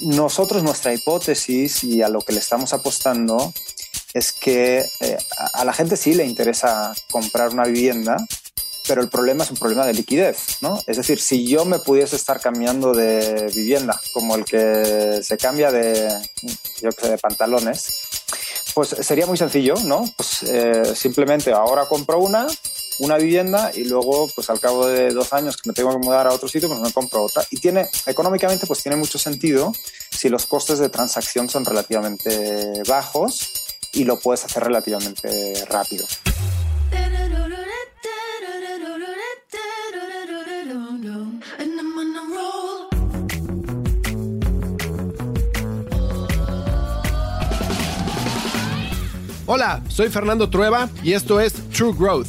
nosotros, nuestra hipótesis y a lo que le estamos apostando es que eh, a la gente sí le interesa comprar una vivienda, pero el problema es un problema de liquidez, ¿no? Es decir, si yo me pudiese estar cambiando de vivienda, como el que se cambia de, yo sé, de pantalones, pues sería muy sencillo, ¿no? Pues eh, simplemente ahora compro una, una vivienda y luego, pues al cabo de dos años que me tengo que mudar a otro sitio, pues me compro otra. Y tiene, económicamente, pues tiene mucho sentido si los costes de transacción son relativamente bajos y lo puedes hacer relativamente rápido. Hola, soy Fernando Trueba y esto es True Growth,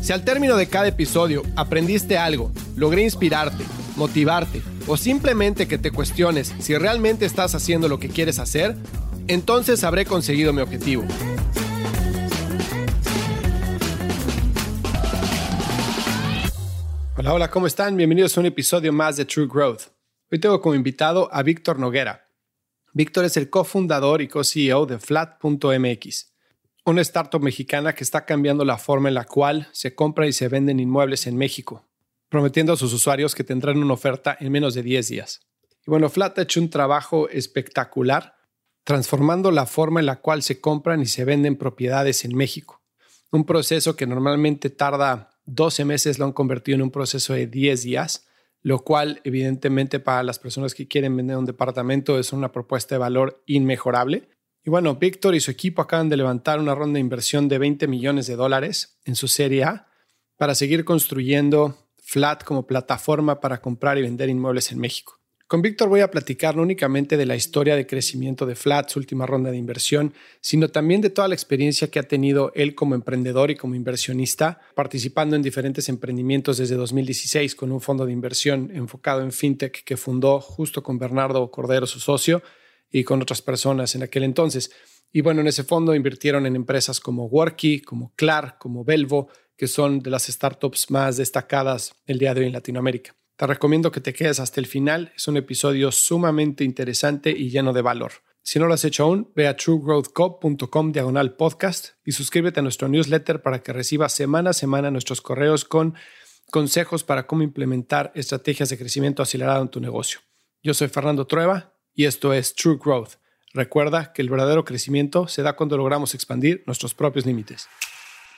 Si al término de cada episodio aprendiste algo, logré inspirarte, motivarte o simplemente que te cuestiones si realmente estás haciendo lo que quieres hacer, entonces habré conseguido mi objetivo. Hola, hola, ¿cómo están? Bienvenidos a un episodio más de True Growth. Hoy tengo como invitado a Víctor Noguera. Víctor es el cofundador y co-CEO de Flat.mx, una startup mexicana que está cambiando la forma en la cual se compran y se venden inmuebles en México, prometiendo a sus usuarios que tendrán una oferta en menos de 10 días. Y bueno, Flat ha hecho un trabajo espectacular transformando la forma en la cual se compran y se venden propiedades en México. Un proceso que normalmente tarda 12 meses lo han convertido en un proceso de 10 días, lo cual evidentemente para las personas que quieren vender un departamento es una propuesta de valor inmejorable. Y bueno, Víctor y su equipo acaban de levantar una ronda de inversión de 20 millones de dólares en su serie A para seguir construyendo Flat como plataforma para comprar y vender inmuebles en México. Con Víctor voy a platicar no únicamente de la historia de crecimiento de Flat, su última ronda de inversión, sino también de toda la experiencia que ha tenido él como emprendedor y como inversionista, participando en diferentes emprendimientos desde 2016 con un fondo de inversión enfocado en fintech que fundó justo con Bernardo Cordero, su socio, y con otras personas en aquel entonces. Y bueno, en ese fondo invirtieron en empresas como Worky, como Clar, como Belvo, que son de las startups más destacadas el día de hoy en Latinoamérica. Te recomiendo que te quedes hasta el final. Es un episodio sumamente interesante y lleno de valor. Si no lo has hecho aún, ve a truegrowthcop.com diagonal podcast y suscríbete a nuestro newsletter para que recibas semana a semana nuestros correos con consejos para cómo implementar estrategias de crecimiento acelerado en tu negocio. Yo soy Fernando Trueba y esto es True Growth. Recuerda que el verdadero crecimiento se da cuando logramos expandir nuestros propios límites.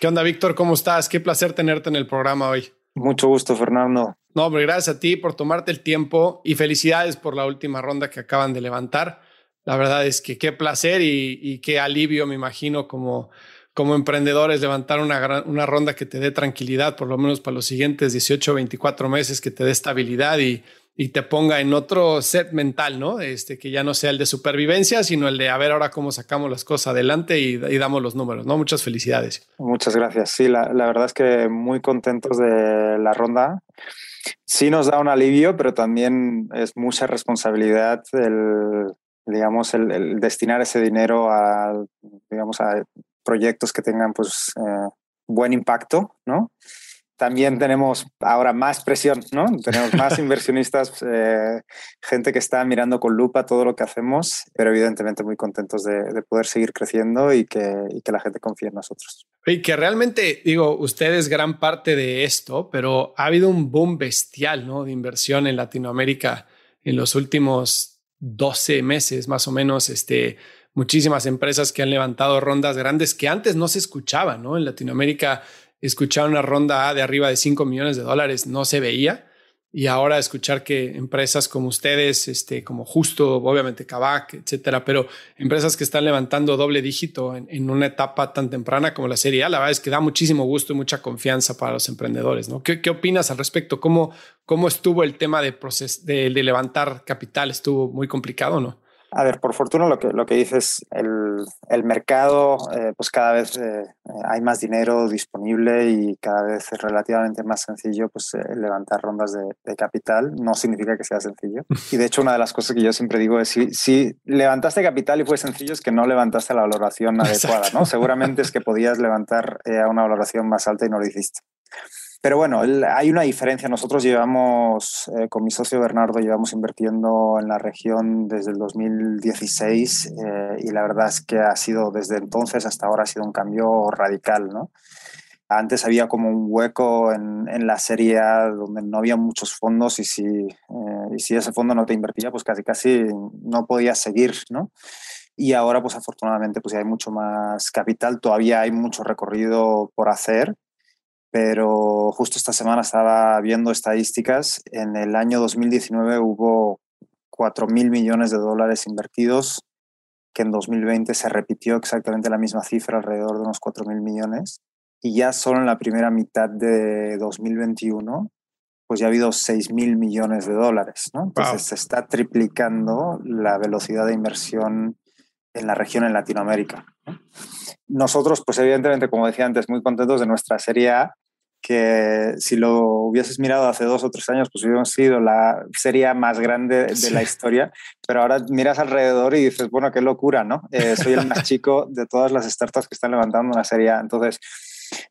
¿Qué onda, Víctor? ¿Cómo estás? Qué placer tenerte en el programa hoy. Mucho gusto, Fernando. No, hombre, gracias a ti por tomarte el tiempo y felicidades por la última ronda que acaban de levantar. La verdad es que qué placer y, qué alivio, me imagino, como, como emprendedores, levantar una, una ronda que te dé tranquilidad, por lo menos para los siguientes 18 o 24 meses, que te dé estabilidad y, y te ponga en otro set mental, ¿no? Este, que ya no sea el de supervivencia, sino el de a ver ahora cómo sacamos las cosas adelante y, damos los números, ¿no? Muchas felicidades. Muchas gracias. Sí, la, verdad es que muy contentos de la ronda. Sí nos da un alivio, pero también es mucha responsabilidad el, digamos, el, destinar ese dinero a, digamos, a proyectos que tengan, pues, eh, buen impacto, ¿no? También tenemos ahora más presión, ¿no? Tenemos más inversionistas, eh, gente que está mirando con lupa todo lo que hacemos, pero evidentemente muy contentos de, poder seguir creciendo y que, que, la gente confíe en nosotros. Y que realmente, digo, ustedes gran parte de esto, pero ha habido un boom bestial, ¿no? De inversión en Latinoamérica en los últimos 12 meses, más o menos, este, muchísimas empresas que han levantado rondas grandes que antes no se escuchaban, ¿no? En Latinoamérica escuchar una ronda A de arriba de 5 millones de dólares no se veía. Y ahora escuchar que empresas como ustedes, este, como Justo, obviamente Kavak, etcétera, pero empresas que están levantando doble dígito en, una etapa tan temprana como la Serie A, la verdad es que da muchísimo gusto y mucha confianza para los emprendedores. ¿no? ¿Qué, opinas al respecto? ¿Cómo, ¿Cómo estuvo el tema de, de, de levantar capital? ¿Estuvo muy complicado o no? A ver, por fortuna lo que, lo que dices, el, el mercado, eh, pues cada vez eh, hay más dinero disponible y cada vez es relativamente más sencillo pues, eh, levantar rondas de, de, capital. No significa que sea sencillo. Y de hecho, una de las cosas que yo siempre digo es, si, si levantaste capital y fue sencillo, es que no levantaste la valoración adecuada. ¿no? Seguramente es que podías levantar a una valoración más alta y no lo hiciste. Pero bueno, hay una diferencia. Nosotros llevamos, eh, con mi socio Bernardo, llevamos invirtiendo en la región desde el 2016 eh, y la verdad es que ha sido desde entonces hasta ahora ha sido un cambio radical, ¿no? Antes había como un hueco en, en la serie A donde no había muchos fondos y si, eh, y si ese fondo no te invertía, pues casi casi no podías seguir, ¿no? Y ahora, pues afortunadamente, pues hay mucho más capital, todavía hay mucho recorrido por hacer, pero justo esta semana estaba viendo estadísticas. En el año 2019 hubo 4 mil millones de dólares invertidos, que en 2020 se repitió exactamente la misma cifra, alrededor de unos 4 mil millones. Y ya solo en la primera mitad de 2021, pues ya ha habido 6 mil millones de dólares. ¿no? Entonces se está triplicando la velocidad de inversión en la región en Latinoamérica. Nosotros, pues evidentemente, como decía antes, muy contentos de nuestra Serie A, que si lo hubieses mirado hace dos o tres años, pues hubiéramos sido la serie más grande de la historia, pero ahora miras alrededor y dices, bueno, qué locura, ¿no? Eh, soy el más chico de todas las startups que están levantando una serie A. Entonces,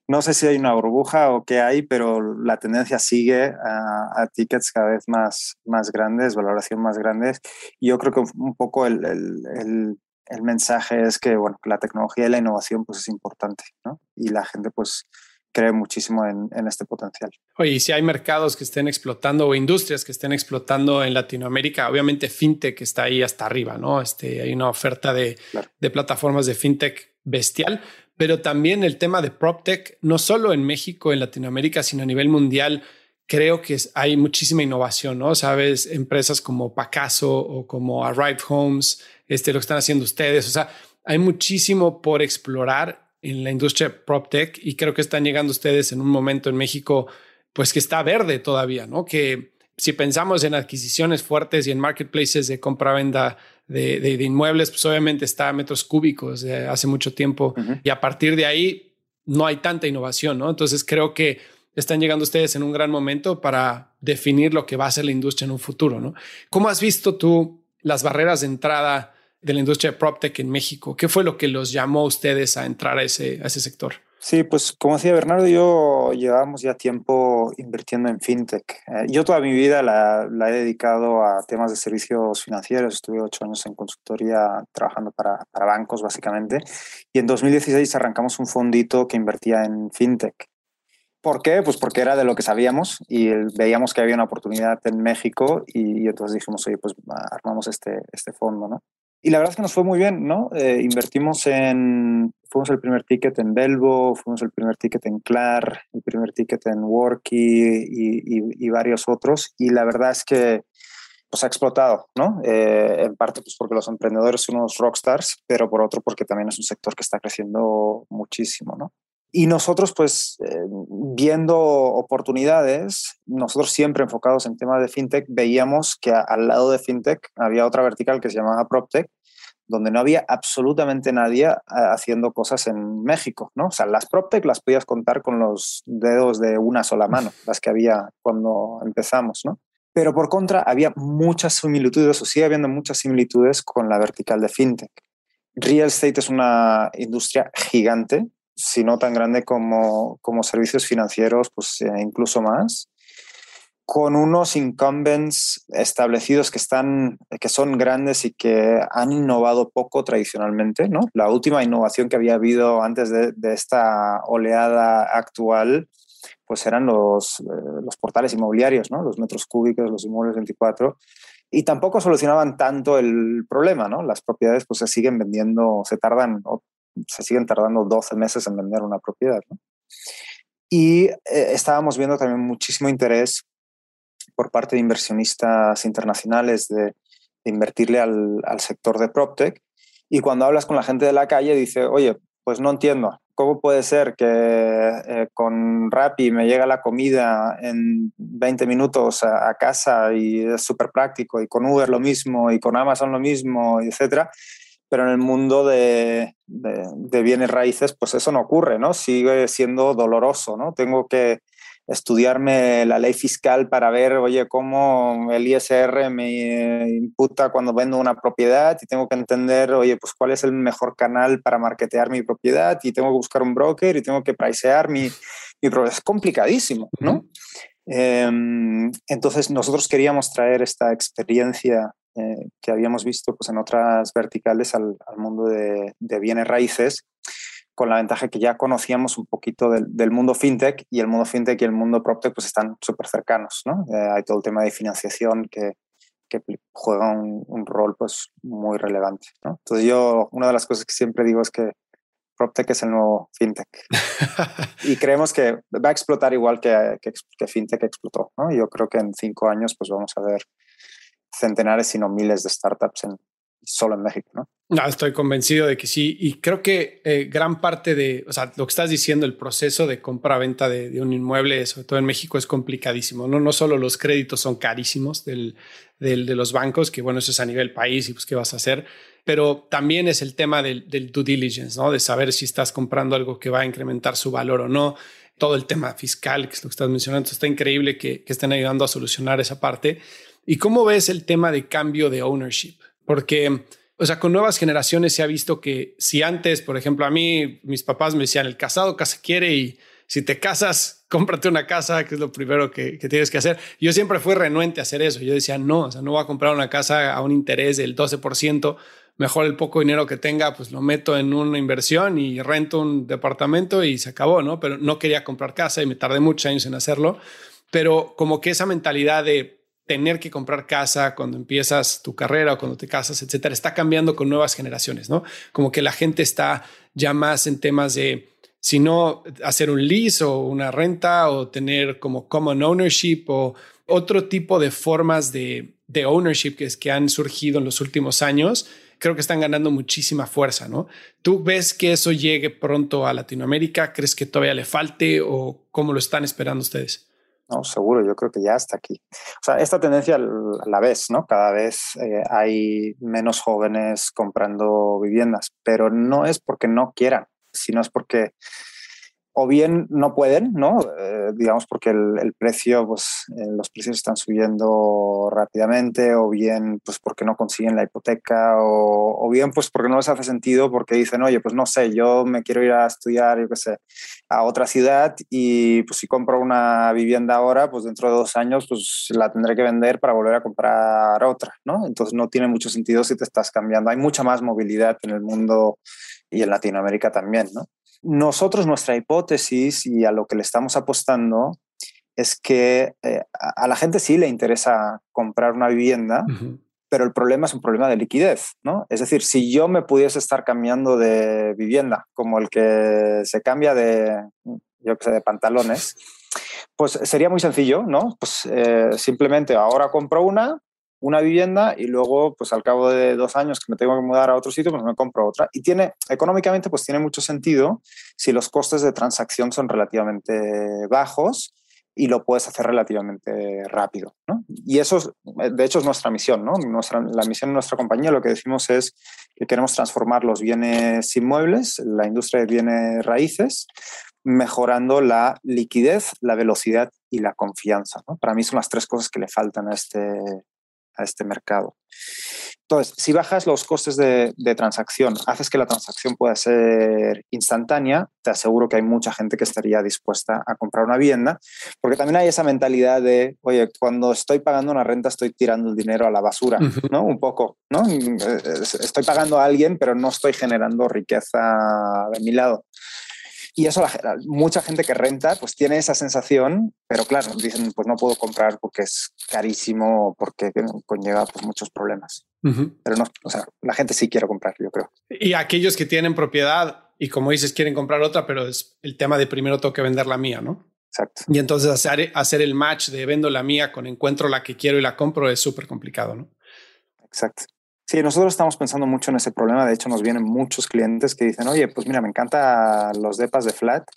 no sé si hay una burbuja o qué hay, pero la tendencia sigue a, tickets cada vez más, más grandes, valoración más grandes. Y yo creo que un poco el, el el mensaje es que bueno, la tecnología y la innovación pues es importante, ¿no? Y la gente pues cree muchísimo en, en, este potencial. Oye, y si hay mercados que estén explotando o industrias que estén explotando en Latinoamérica, obviamente FinTech está ahí hasta arriba, ¿no? Este, hay una oferta de, claro. de plataformas de FinTech bestial, pero también el tema de PropTech, no solo en México, en Latinoamérica, sino a nivel mundial, creo que hay muchísima innovación, ¿no? Sabes, empresas como Pacaso o como Arrive Homes, este, lo que están haciendo ustedes. O sea, hay muchísimo por explorar en la industria PropTech y creo que están llegando ustedes en un momento en México, pues que está verde todavía, ¿no? Que si pensamos en adquisiciones fuertes y en marketplaces de compra-venta de, de, de, inmuebles, pues obviamente está a metros cúbicos de hace mucho tiempo uh -huh. y a partir de ahí no hay tanta innovación, ¿no? Entonces creo que están llegando ustedes en un gran momento para definir lo que va a ser la industria en un futuro, ¿no? ¿Cómo has visto tú las barreras de entrada de la industria de PropTech en México? ¿Qué fue lo que los llamó a ustedes a entrar a ese, a ese sector? Sí, pues como decía Bernardo, yo llevamos ya tiempo invirtiendo en fintech. Eh, yo toda mi vida la, la, he dedicado a temas de servicios financieros. Estuve ocho años en consultoría trabajando para, para bancos, básicamente. Y en 2016 arrancamos un fondito que invertía en fintech. ¿Por qué? Pues porque era de lo que sabíamos y veíamos que había una oportunidad en México y, entonces dijimos, oye, pues armamos este, este fondo, ¿no? Y la verdad es que nos fue muy bien, ¿no? Eh, invertimos en, fuimos el primer ticket en Belvo, fuimos el primer ticket en Clar, el primer ticket en Worky y, y, y varios otros. Y la verdad es que pues ha explotado, ¿no? Eh, en parte pues porque los emprendedores son unos rockstars, pero por otro porque también es un sector que está creciendo muchísimo, ¿no? Y nosotros, pues, eh, viendo oportunidades, nosotros siempre enfocados en temas de fintech, veíamos que a, al lado de fintech había otra vertical que se llamaba PropTech, donde no había absolutamente nadie haciendo cosas en México, ¿no? O sea, las PropTech las podías contar con los dedos de una sola mano, las que había cuando empezamos, ¿no? Pero por contra, había muchas similitudes, o sigue habiendo muchas similitudes con la vertical de fintech. Real estate es una industria gigante, si no tan grande como, como servicios financieros, pues eh, incluso más, con unos incumbents establecidos que, están, que son grandes y que han innovado poco tradicionalmente. ¿no? La última innovación que había habido antes de, esta oleada actual pues eran los, eh, los portales inmobiliarios, ¿no? los metros cúbicos, los inmuebles 24, y tampoco solucionaban tanto el problema, ¿no? Las propiedades pues se siguen vendiendo, se tardan se siguen tardando 12 meses en vender una propiedad. Y eh, estábamos viendo también muchísimo interés por parte de inversionistas internacionales de, invertirle al, al, sector de PropTech. Y cuando hablas con la gente de la calle, dice, oye, pues no entiendo, ¿cómo puede ser que eh, con Rappi me llega la comida en 20 minutos a, casa y es súper práctico, y con Uber lo mismo, y con Amazon lo mismo, etcétera? Pero en el mundo de, de bienes raíces, pues eso no ocurre, ¿no? Sigue siendo doloroso, ¿no? Tengo que estudiarme la ley fiscal para ver, oye, cómo el ISR me imputa cuando vendo una propiedad y tengo que entender, oye, pues cuál es el mejor canal para marketear mi propiedad y tengo que buscar un broker y tengo que pricear mi, mi propiedad. Es complicadísimo, ¿no? Em, entonces nosotros queríamos traer esta experiencia eh, que habíamos visto pues, en otras verticales al, al mundo de, de bienes raíces con la ventaja que ya conocíamos un poquito del, mundo fintech y el mundo fintech y el mundo proptech pues están súper cercanos, ¿no? Eh, hay todo el tema de financiación que, que juega un, rol pues muy relevante, ¿no? Entonces yo, una de las cosas que siempre digo es que PropTech es el nuevo FinTech. y creemos que va a explotar igual que, que, que, FinTech explotó. ¿no? Yo creo que en cinco años pues vamos a ver centenares, si no miles de startups en, solo en México, ¿no? No, estoy convencido de que sí. Y creo que eh, gran parte de, o sea, lo que estás diciendo, el proceso de compra-venta de, un inmueble, sobre todo en México, es complicadísimo. No, no solo los créditos son carísimos del, de los bancos, que bueno, eso es a nivel país y pues qué vas a hacer, pero también es el tema del, del due diligence, ¿no? De saber si estás comprando algo que va a incrementar su valor o no. Todo el tema fiscal, que es lo que estás mencionando, está increíble que, que estén ayudando a solucionar esa parte. ¿Y cómo ves el tema de cambio de ownership? Porque, o sea, con nuevas generaciones se ha visto que si antes, por ejemplo, a mí, mis papás me decían, el casado casa quiere y si te casas, cómprate una casa, que es lo primero que, tienes que hacer. Yo siempre fui renuente a hacer eso. Yo decía, no, o sea, no voy a comprar una casa a un interés del 12%. Mejor el poco dinero que tenga, pues lo meto en una inversión y rento un departamento y se acabó, ¿no? Pero no quería comprar casa y me tardé muchos años en hacerlo. Pero como que esa mentalidad de tener que comprar casa cuando empiezas tu carrera o cuando te casas, etcétera, está cambiando con nuevas generaciones, ¿no? Como que la gente está ya más en temas de, si no, hacer un lease o una renta o tener como common ownership o otro tipo de formas de, de ownership que, es, que han surgido en los últimos años, creo que están ganando muchísima fuerza, ¿no? ¿Tú ves que eso llegue pronto a Latinoamérica? ¿Crees que todavía le falte o cómo lo están esperando ustedes? No, seguro, yo creo que ya está aquí. O sea, esta tendencia la vez, ¿no? Cada vez eh, hay menos jóvenes comprando viviendas, pero no es porque no quieran, sino es porque o bien no pueden, ¿no? Eh, digamos porque el, precio, pues eh, los precios están subiendo rápidamente, o bien pues porque no consiguen la hipoteca, o, bien pues porque no les hace sentido, porque dicen, oye, pues no sé, yo me quiero ir a estudiar, yo qué sé, a otra ciudad y pues si compro una vivienda ahora, pues dentro de dos años pues la tendré que vender para volver a comprar otra, ¿no? Entonces no tiene mucho sentido si te estás cambiando. Hay mucha más movilidad en el mundo y en Latinoamérica también, ¿no? Nosotros, nuestra hipótesis y a lo que le estamos apostando es que eh, a la gente sí le interesa comprar una vivienda, pero el problema es un problema de liquidez, ¿no? Es decir, si yo me pudiese estar cambiando de vivienda, como el que se cambia de, yo sé, de pantalones, pues sería muy sencillo, ¿no? Pues eh, simplemente ahora compro una, una vivienda y luego, pues al cabo de dos años que me tengo que mudar a otro sitio, pues me compro otra. Y tiene, económicamente, pues tiene mucho sentido si los costes de transacción son relativamente bajos y lo puedes hacer relativamente rápido. ¿no? Y eso, de hecho, es nuestra misión. ¿no? Nuestra, la misión de nuestra compañía, lo que decimos es que queremos transformar los bienes inmuebles, la industria de bienes raíces, mejorando la liquidez, la velocidad y la confianza. ¿no? Para mí son las tres cosas que le faltan a este, a este mercado. Entonces, si bajas los costes de, transacción, haces que la transacción pueda ser instantánea, te aseguro que hay mucha gente que estaría dispuesta a comprar una vivienda, porque también hay esa mentalidad de, oye, cuando estoy pagando una renta estoy tirando el dinero a la basura, ¿no? Un poco, ¿no? Estoy pagando a alguien, pero no estoy generando riqueza de mi lado. Y eso, mucha gente que renta, pues tiene esa sensación, pero claro, dicen, pues no puedo comprar porque es carísimo, porque conlleva pues, muchos problemas. Pero no, o sea, la gente sí quiere comprar, yo creo. Y aquellos que tienen propiedad y como dices, quieren comprar otra, pero es el tema de primero tengo que vender la mía, ¿no? Exacto. Y entonces hacer, hacer el match de vendo la mía con encuentro la que quiero y la compro es súper complicado, ¿no? Exacto. Sí, nosotros estamos pensando mucho en ese problema. De hecho, nos vienen muchos clientes que dicen, oye, pues mira, me encantan los depas de flat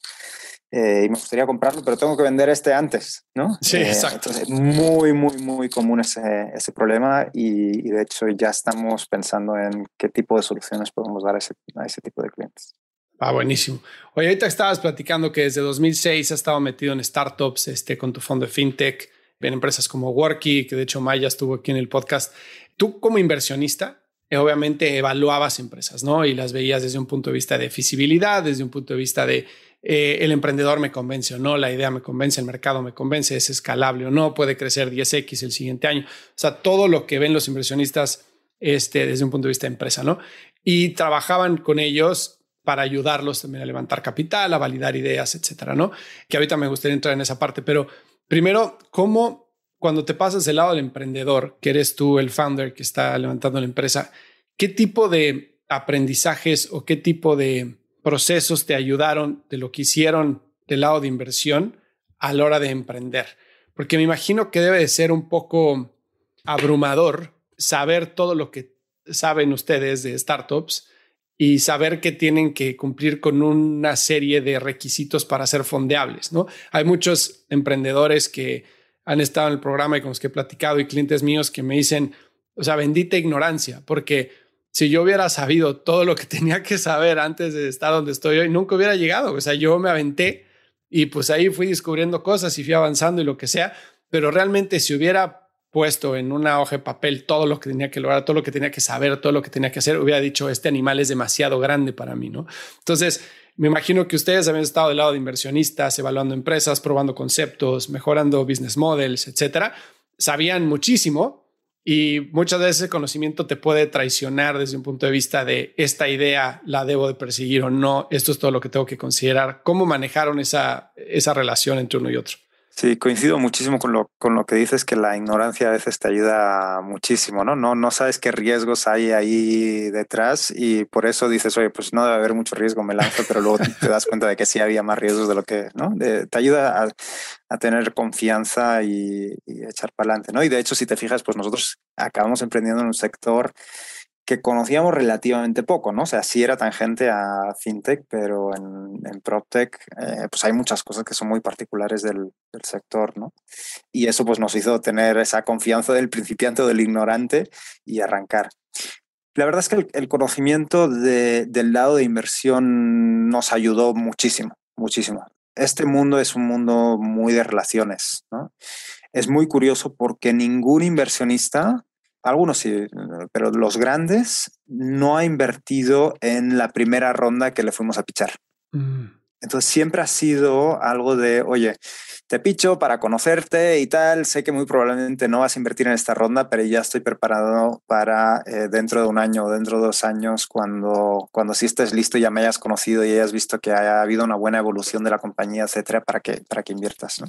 eh, y me gustaría comprarlo, pero tengo que vender este antes, ¿no? Sí, eh, exacto. Entonces, muy, muy, muy común ese, ese problema y, y, de hecho ya estamos pensando en qué tipo de soluciones podemos dar a ese, a ese tipo de clientes. Ah, buenísimo. Oye, ahorita estabas platicando que desde 2006 has estado metido en startups este, con tu fondo de fintech, en empresas como Worky, que de hecho Maya estuvo aquí en el podcast. Tú como inversionista, eh, obviamente evaluabas empresas, ¿no? Y las veías desde un punto de vista de feasibilidad, desde un punto de vista de eh, el emprendedor me convence o no, la idea me convence, el mercado me convence, es escalable o no, puede crecer 10x el siguiente año. O sea, todo lo que ven los inversionistas este, desde un punto de vista de empresa, ¿no? Y trabajaban con ellos para ayudarlos también a levantar capital, a validar ideas, etcétera, ¿no? Que ahorita me gustaría entrar en esa parte, pero primero, ¿cómo cuando te pasas del lado del emprendedor, que eres tú el founder que está levantando la empresa, qué tipo de aprendizajes o qué tipo de procesos te ayudaron de lo que hicieron del lado de inversión a la hora de emprender? Porque me imagino que debe de ser un poco abrumador saber todo lo que saben ustedes de startups y saber que tienen que cumplir con una serie de requisitos para ser fondeables, ¿no? Hay muchos emprendedores que han estado en el programa y con los que he platicado y clientes míos que me dicen, o sea, bendita ignorancia, porque si yo hubiera sabido todo lo que tenía que saber antes de estar donde estoy hoy, nunca hubiera llegado. O sea, yo me aventé y pues ahí fui descubriendo cosas y fui avanzando y lo que sea, pero realmente si hubiera puesto en una hoja de papel todo lo que tenía que lograr, todo lo que tenía que saber, todo lo que tenía que hacer, hubiera dicho, este animal es demasiado grande para mí, ¿no? Entonces, me imagino que ustedes habían estado del lado de inversionistas, evaluando empresas, probando conceptos, mejorando business models, etcétera. Sabían muchísimo, y muchas veces el conocimiento te puede traicionar desde un punto de vista de esta idea la debo de perseguir o no, esto es todo lo que tengo que considerar. ¿Cómo manejaron esa, esa relación entre uno y otro? Sí, coincido muchísimo con lo, con lo que dices, que la ignorancia a veces te ayuda muchísimo, ¿no? ¿no? No sabes qué riesgos hay ahí detrás y por eso dices, oye, pues no debe haber mucho riesgo, me lanzo, pero luego te das cuenta de que sí había más riesgos de lo que, ¿no? te ayuda a, tener confianza y, y echar para adelante, ¿no? Y de hecho, si te fijas, pues nosotros acabamos emprendiendo en un sector que conocíamos relativamente poco, ¿no? O sea, sí era tangente a fintech, pero en, en PropTech eh, pues hay muchas cosas que son muy particulares del, del, sector, ¿no? Y eso pues nos hizo tener esa confianza del principiante o del ignorante y arrancar. La verdad es que el, el conocimiento de, del lado de inversión nos ayudó muchísimo, muchísimo. Este mundo es un mundo muy de relaciones, ¿no? Es muy curioso porque ningún inversionista algunos sí, pero los grandes no ha invertido en la primera ronda que le fuimos a pichar. Mm. Entonces siempre ha sido algo de, oye, te picho para conocerte y tal. Sé que muy probablemente no vas a invertir en esta ronda, pero ya estoy preparado para eh, dentro de un año o dentro de dos años, cuando, cuando sí estés listo y ya me hayas conocido y hayas visto que ha habido una buena evolución de la compañía, etcétera, para que, para que inviertas. ¿no?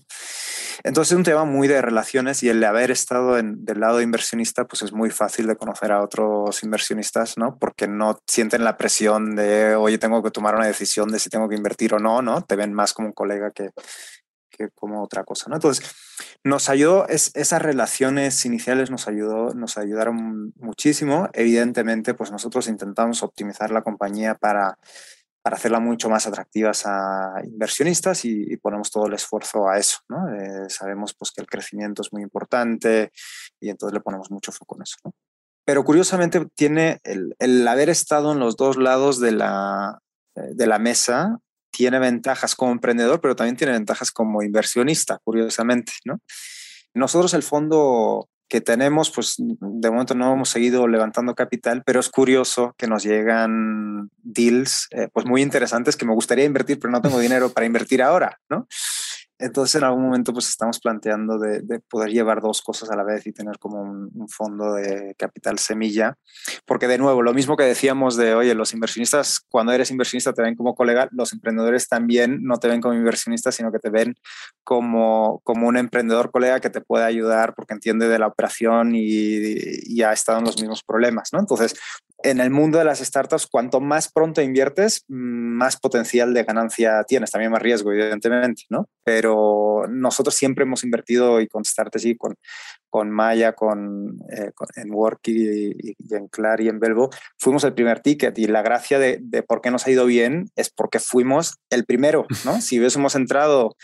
Entonces es un tema muy de relaciones y el de haber estado en, del lado inversionista, pues es muy fácil de conocer a otros inversionistas, ¿no? Porque no sienten la presión de, oye, tengo que tomar una decisión de si tengo que invertir o no, ¿no? Te ven más como un colega que, que como otra cosa, ¿no? Entonces, nos ayudó, es, esas relaciones iniciales nos, ayudó, nos ayudaron muchísimo. Evidentemente, pues nosotros intentamos optimizar la compañía para, para hacerla mucho más atractiva a inversionistas y, y, ponemos todo el esfuerzo a eso, ¿no? Eh, sabemos pues que el crecimiento es muy importante y entonces le ponemos mucho foco en eso, ¿no? Pero curiosamente tiene el, el haber estado en los dos lados de la, de la mesa tiene ventajas como emprendedor, pero también tiene ventajas como inversionista, curiosamente, ¿no? Nosotros el fondo que tenemos, pues de momento no hemos seguido levantando capital, pero es curioso que nos llegan deals eh, pues muy interesantes que me gustaría invertir, pero no tengo dinero para invertir ahora, ¿no? Entonces en algún momento pues estamos planteando de, de, poder llevar dos cosas a la vez y tener como un, un, fondo de capital semilla, porque de nuevo, lo mismo que decíamos de, oye, los inversionistas, cuando eres inversionista te ven como colega, los emprendedores también no te ven como inversionista, sino que te ven como, como un emprendedor colega que te puede ayudar porque entiende de la operación y, y ha estado en los mismos problemas, ¿no? Entonces, en el mundo de las startups, cuanto más pronto inviertes, más potencial de ganancia tienes, también más riesgo, evidentemente, ¿no? Pero nosotros siempre hemos invertido y con Startesy, con, con Maya, con, eh, en Worky y, en Clar y en Belvo, fuimos el primer ticket y la gracia de, de por qué nos ha ido bien es porque fuimos el primero, ¿no? Si hubiésemos entrado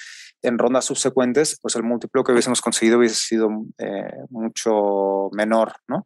en rondas subsecuentes, pues el múltiplo que hubiésemos conseguido hubiese sido eh, mucho menor, ¿no?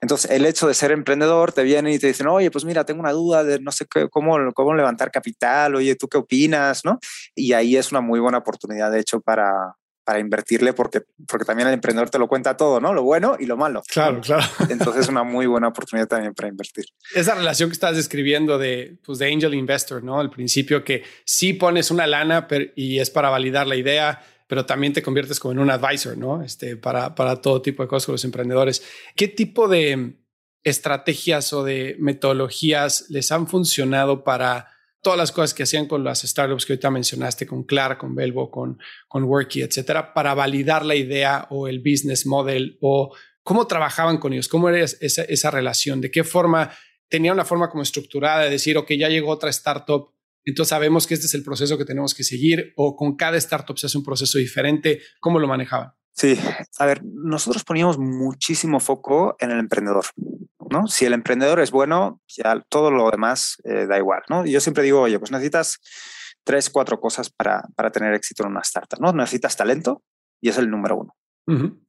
Entonces, el hecho de ser emprendedor, te vienen y te dicen, oye, pues mira, tengo una duda de no sé qué, cómo, cómo levantar capital, oye, ¿tú qué opinas, no? Y ahí es una muy buena oportunidad, de hecho, para, para invertirle porque, porque también el emprendedor te lo cuenta todo, ¿no? Lo bueno y lo malo. Claro, claro. Entonces es una muy buena oportunidad también para invertir. Esa relación que estás describiendo de, pues, de angel investor, ¿no? Al principio que sí pones una lana y es para validar la idea, pero también te conviertes como en un advisor, ¿no? Este, para, para todo tipo de cosas con los emprendedores. ¿Qué tipo de estrategias o de metodologías les han funcionado para todas las cosas que hacían con las startups que ahorita mencionaste, con Clara, con Belvo, con, con Worky, etcétera, para validar la idea o el business model o cómo trabajaban con ellos, cómo era esa, esa relación, de qué forma tenía una forma como estructurada de decir, ok, ya llegó otra startup, entonces sabemos que este es el proceso que tenemos que seguir o con cada startup se hace un proceso diferente, ¿cómo lo manejaban? Sí, a ver, nosotros poníamos muchísimo foco en el emprendedor. ¿No? Si el emprendedor es bueno, ya todo lo demás eh, da igual, ¿no? yo siempre digo, oye, pues necesitas tres, cuatro cosas para, para, tener éxito en una startup, ¿no? Necesitas talento y es el número uno,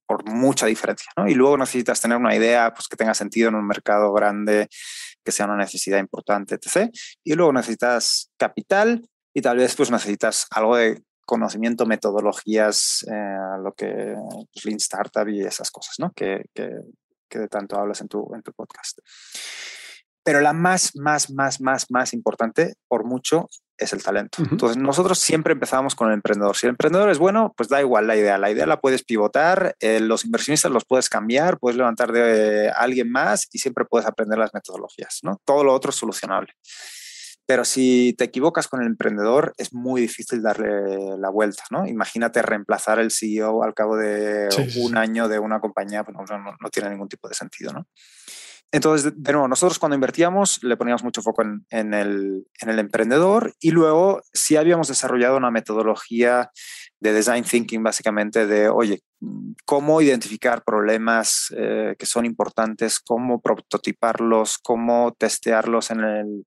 por mucha diferencia, ¿no? Y luego necesitas tener una idea pues, que tenga sentido en un mercado grande, que sea una necesidad importante, etc. Y luego necesitas capital y tal vez pues necesitas algo de conocimiento, metodologías, eh, lo que pues, Lean Startup y esas cosas, ¿no? Que, que, que de tanto hablas en tu, en tu podcast. Pero la más, más, más, más, más importante, por mucho, es el talento. Entonces, nosotros siempre empezamos con el emprendedor. Si el emprendedor es bueno, pues da igual la idea. La idea la puedes pivotar, eh, los inversionistas los puedes cambiar, puedes levantar de alguien más y siempre puedes aprender las metodologías, ¿no? Todo lo otro es solucionable. Pero si te equivocas con el emprendedor, es muy difícil darle la vuelta, ¿no? Imagínate reemplazar el CEO al cabo de un año de una compañía, pues no, no, tiene ningún tipo de sentido, ¿no? Entonces, de nuevo, nosotros cuando invertíamos le poníamos mucho foco en, en, el, en el emprendedor y luego sí habíamos desarrollado una metodología de design thinking, básicamente de, oye, cómo identificar problemas eh, que son importantes, cómo prototiparlos, cómo testearlos en el,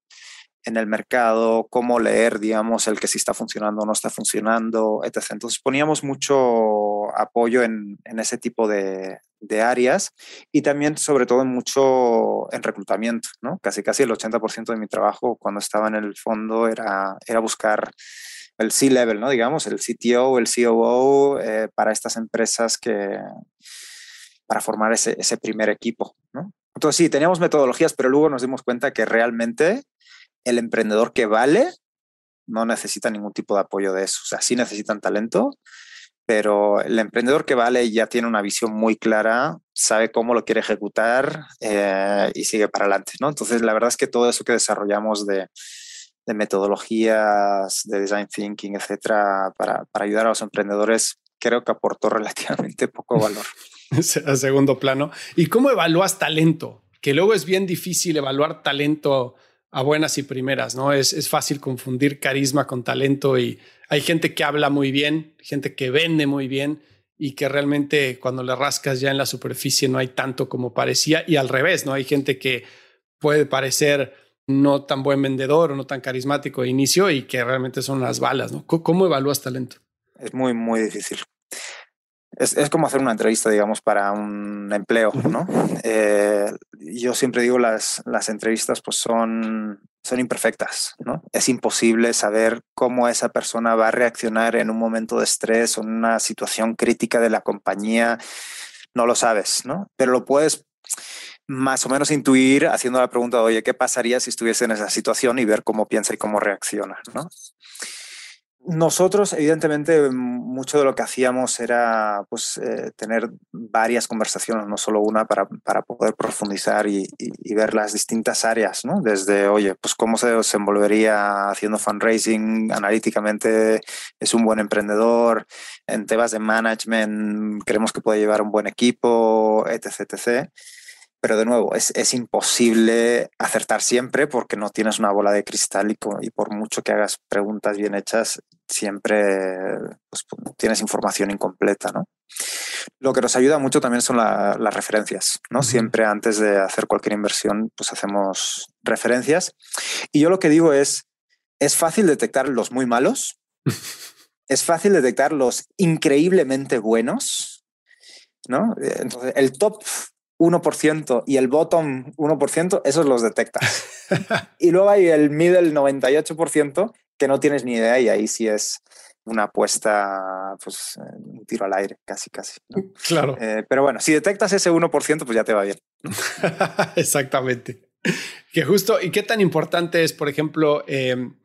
en el mercado, cómo leer, digamos, el que sí está funcionando o no está funcionando, etc. Entonces poníamos mucho apoyo en, en ese tipo de, de, áreas y también sobre todo mucho en reclutamiento, ¿no? Casi casi el 80% de mi trabajo cuando estaba en el fondo era, era buscar el C-level, ¿no? Digamos, el CTO, el COO eh, para estas empresas que para formar ese, ese primer equipo, ¿no? Entonces sí, teníamos metodologías, pero luego nos dimos cuenta que realmente el emprendedor que vale no necesita ningún tipo de apoyo de eso. O sea, sí necesitan talento, pero el emprendedor que vale ya tiene una visión muy clara, sabe cómo lo quiere ejecutar eh, y sigue para adelante, ¿no? Entonces, la verdad es que todo eso que desarrollamos de, metodologías, de design thinking, etcétera, para, para, ayudar a los emprendedores, creo que aportó relativamente poco valor. a segundo plano. ¿Y cómo evalúas talento? Que luego es bien difícil evaluar talento a buenas y primeras, ¿no? Es, es fácil confundir carisma con talento y hay gente que habla muy bien, gente que vende muy bien y que realmente cuando le rascas ya en la superficie no hay tanto como parecía y al revés, ¿no? Hay gente que puede parecer no tan buen vendedor o no tan carismático de inicio y que realmente son unas balas, ¿no? ¿Cómo evalúas talento? Es muy, muy difícil es, es, como hacer una entrevista, digamos, para un empleo, ¿no? Eh, yo siempre digo las, las entrevistas pues son, son imperfectas, ¿no? Es imposible saber cómo esa persona va a reaccionar en un momento de estrés o en una situación crítica de la compañía. No lo sabes, ¿no? Pero lo puedes más o menos intuir haciendo la pregunta, oye, ¿qué pasaría si estuviese en esa situación y ver cómo piensa y cómo reacciona, ¿no? Nosotros, evidentemente, mucho de lo que hacíamos era pues, eh, tener varias conversaciones, no solo una, para, para poder profundizar y, y, ver las distintas áreas, ¿no? Desde, oye, pues cómo se desenvolvería haciendo fundraising analíticamente, es un buen emprendedor, en temas de management creemos que puede llevar un buen equipo, etc. etc. pero de nuevo, es, es, imposible acertar siempre porque no tienes una bola de cristal y, y por mucho que hagas preguntas bien hechas, siempre pues, tienes información incompleta, ¿no? Lo que nos ayuda mucho también son las referencias, ¿no? Siempre antes de hacer cualquier inversión, pues hacemos referencias. Y yo lo que digo es, es fácil detectar los muy malos, es fácil detectar los increíblemente buenos, ¿no? Entonces, el top 1% y el bottom 1%, esos los detectas. y luego hay el middle 98% que no tienes ni idea y ahí sí es una apuesta, pues un tiro al aire, casi, casi. Claro. Eh, pero bueno, si detectas ese 1%, pues ya te va bien. Exactamente. Que justo, ¿y qué tan importante es, por ejemplo, em,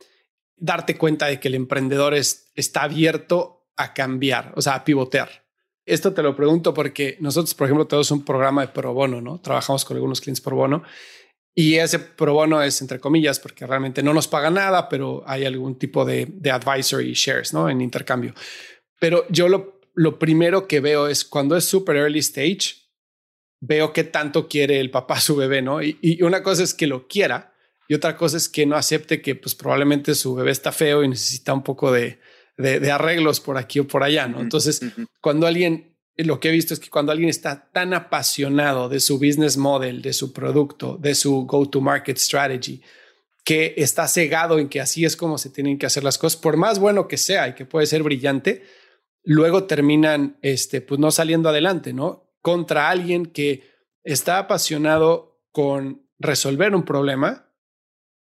darte cuenta de que el emprendedor está abierto a cambiar, o sea, a pivotear? Esto te lo pregunto porque nosotros, por ejemplo, tenemos un programa de pro bono, ¿no? Trabajamos con algunos clientes pro bono y ese pro bono es entre comillas porque realmente no nos paga nada, pero hay algún tipo de, advisory shares, ¿no? En intercambio. Pero yo lo, lo primero que veo es cuando es super early stage, veo qué tanto quiere el papá su bebé, ¿no? Y, y, una cosa es que lo quiera y otra cosa es que no acepte que pues probablemente su bebé está feo y necesita un poco de, de, arreglos por aquí o por allá, ¿no? Entonces, cuando alguien, lo que he visto es que cuando alguien está tan apasionado de su business model, de su producto, de su go-to-market strategy, que está cegado en que así es como se tienen que hacer las cosas, por más bueno que sea y que puede ser brillante, luego terminan, este, pues no saliendo adelante, ¿no? Contra alguien que está apasionado con resolver un problema,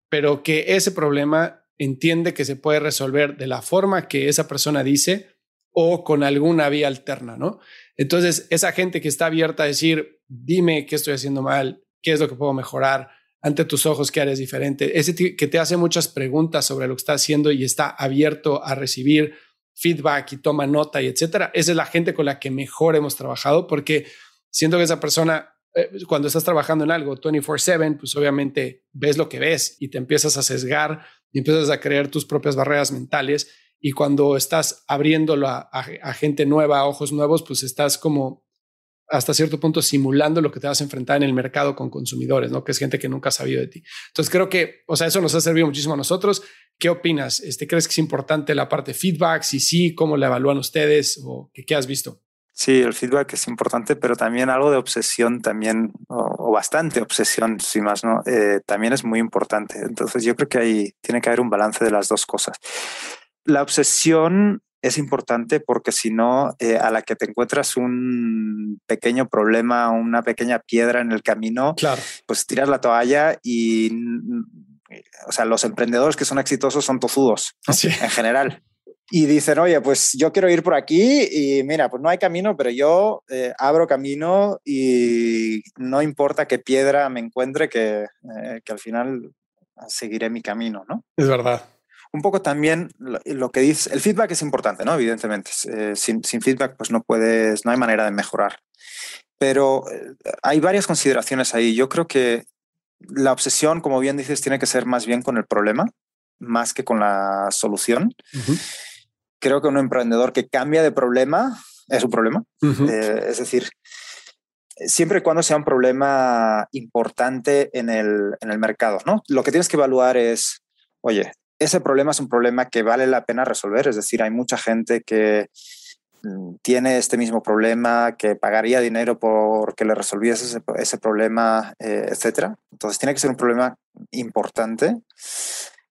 pero que ese problema entiende que se puede resolver de la forma que esa persona dice o con alguna vía alterna, ¿no? Entonces, esa gente que está abierta a decir, dime qué estoy haciendo mal, qué es lo que puedo mejorar, ante tus ojos, qué harías diferente, ese que te hace muchas preguntas sobre lo que está haciendo y está abierto a recibir feedback y toma nota y etcétera, esa es la gente con la que mejor hemos trabajado porque siento que esa persona eh, cuando estás trabajando en algo 24/7, pues obviamente ves lo que ves y te empiezas a sesgar y empiezas a crear tus propias barreras mentales. Y cuando estás abriéndolo a, gente nueva, a ojos nuevos, pues estás como hasta cierto punto simulando lo que te vas a enfrentar en el mercado con consumidores, ¿no? Que es gente que nunca ha sabido de ti. Entonces creo que, o sea, eso nos ha servido muchísimo a nosotros. ¿Qué opinas? Este, ¿Crees que es importante la parte de feedback? Si sí, ¿cómo la evalúan ustedes o qué has visto? Sí, el feedback es importante, pero también algo de obsesión también, o, bastante obsesión, si más no, eh, también es muy importante. Entonces yo creo que ahí tiene que haber un balance de las dos cosas. La obsesión es importante porque si no, eh, a la que te encuentras un pequeño problema, una pequeña piedra en el camino, claro. pues tiras la toalla y, o sea, los emprendedores que son exitosos son tozudos en general y dicen, oye, pues yo quiero ir por aquí y mira, pues no hay camino, pero yo eh, abro camino y no importa qué piedra me encuentre, que, eh, que, al final seguiré mi camino, ¿no? Es verdad. Un poco también lo, que dice, el feedback es importante, ¿no? Evidentemente, eh, sin, sin, feedback pues no puedes, no hay manera de mejorar. Pero hay varias consideraciones ahí. Yo creo que la obsesión, como bien dices, tiene que ser más bien con el problema, más que con la solución creo que un emprendedor que cambia de problema es un problema. Eh, es decir, siempre y cuando sea un problema importante en el, en el mercado, ¿no? Lo que tienes que evaluar es, oye, ese problema es un problema que vale la pena resolver. Es decir, hay mucha gente que mm, tiene este mismo problema, que pagaría dinero por que le resolviese ese, ese problema, eh, etcétera. Entonces, tiene que ser un problema importante.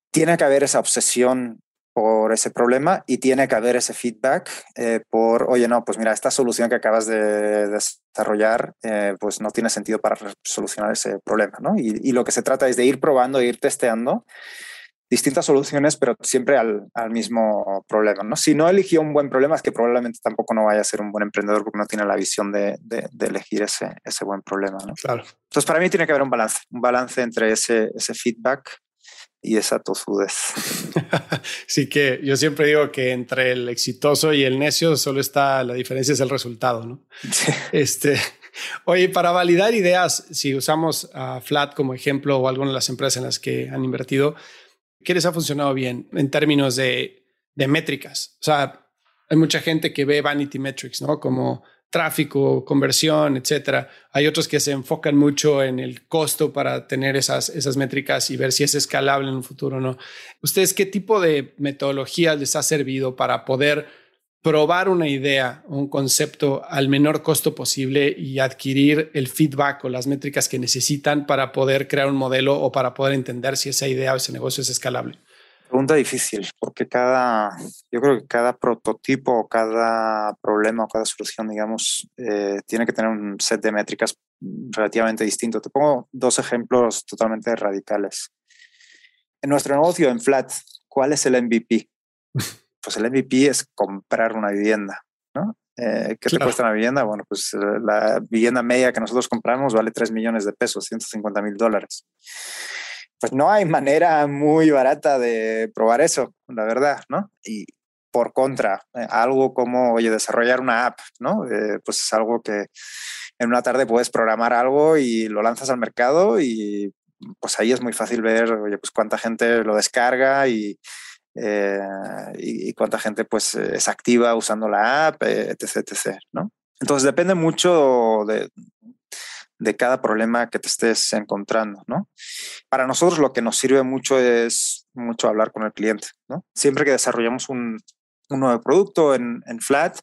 Tiene que haber esa obsesión por ese problema y tiene que haber ese feedback eh, por, oye, no, pues mira, esta solución que acabas de, desarrollar, eh, pues no tiene sentido para solucionar ese problema, ¿no? Y, lo que se trata es de ir probando, ir testeando distintas soluciones, pero siempre al, mismo problema, ¿no? Si no eligió un buen problema, es que probablemente tampoco no vaya a ser un buen emprendedor porque no tiene la visión de, elegir ese, ese buen problema, ¿no? Claro. Entonces, para mí tiene que haber un balance, un balance entre ese, ese feedback y esa tosudez. sí que yo siempre digo que entre el exitoso y el necio solo está, la diferencia es el resultado, ¿no? Este, oye, para validar ideas, si usamos a Flat como ejemplo o alguna de las empresas en las que han invertido, ¿qué les ha funcionado bien en términos de, de métricas? O sea, hay mucha gente que ve vanity metrics, ¿no? Como tráfico, conversión, etcétera. Hay otros que se enfocan mucho en el costo para tener esas, esas métricas y ver si es escalable en un futuro o no. ¿Ustedes qué tipo de metodología les ha servido para poder probar una idea o un concepto al menor costo posible y adquirir el feedback o las métricas que necesitan para poder crear un modelo o para poder entender si esa idea o ese negocio es escalable? Pregunta difícil, porque cada, yo creo que cada prototipo o cada problema o cada solución, digamos, eh, tiene que tener un set de métricas relativamente distinto. Te pongo dos ejemplos totalmente radicales. En nuestro negocio, en Flat, ¿cuál es el MVP? Pues el MVP es comprar una vivienda, ¿no? Eh, ¿Qué te cuesta una vivienda? Bueno, pues eh, la vivienda media que nosotros compramos vale 3 millones de pesos, 150 mil dólares pues no hay manera muy barata de probar eso, la verdad, ¿no? Y por contra, eh, algo como, oye, desarrollar una app, ¿no? Eh, pues es algo que en una tarde puedes programar algo y lo lanzas al mercado y pues ahí es muy fácil ver, oye, pues cuánta gente lo descarga y, eh, y, cuánta gente pues es activa usando la app, etc, etc, ¿no? Entonces depende mucho de, de cada problema que te estés encontrando, ¿no? Para nosotros lo que nos sirve mucho es mucho hablar con el cliente, ¿no? Siempre que desarrollamos un, nuevo producto en, en Flat,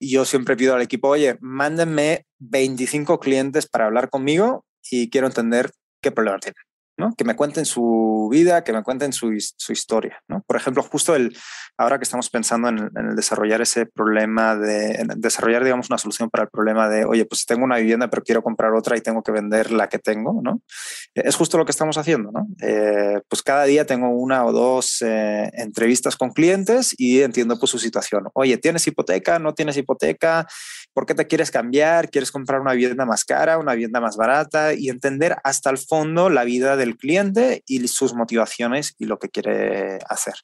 yo siempre pido al equipo, oye, mándenme 25 clientes para hablar conmigo y quiero entender qué problema tienen. Que me cuenten su vida, que me cuenten su, historia, Por ejemplo, justo el, ahora que estamos pensando en, el desarrollar ese problema de, desarrollar, digamos, una solución para el problema de, oye, pues tengo una vivienda pero quiero comprar otra y tengo que vender la que tengo, ¿no? Es justo lo que estamos haciendo, ¿no? Eh, pues cada día tengo una o dos eh, entrevistas con clientes y entiendo pues su situación. Oye, ¿tienes hipoteca? ¿No tienes hipoteca? ¿Por qué te quieres cambiar? ¿Quieres comprar una vivienda más cara, una vivienda más barata? Y entender hasta el fondo la vida del cliente y sus motivaciones y lo que quiere hacer.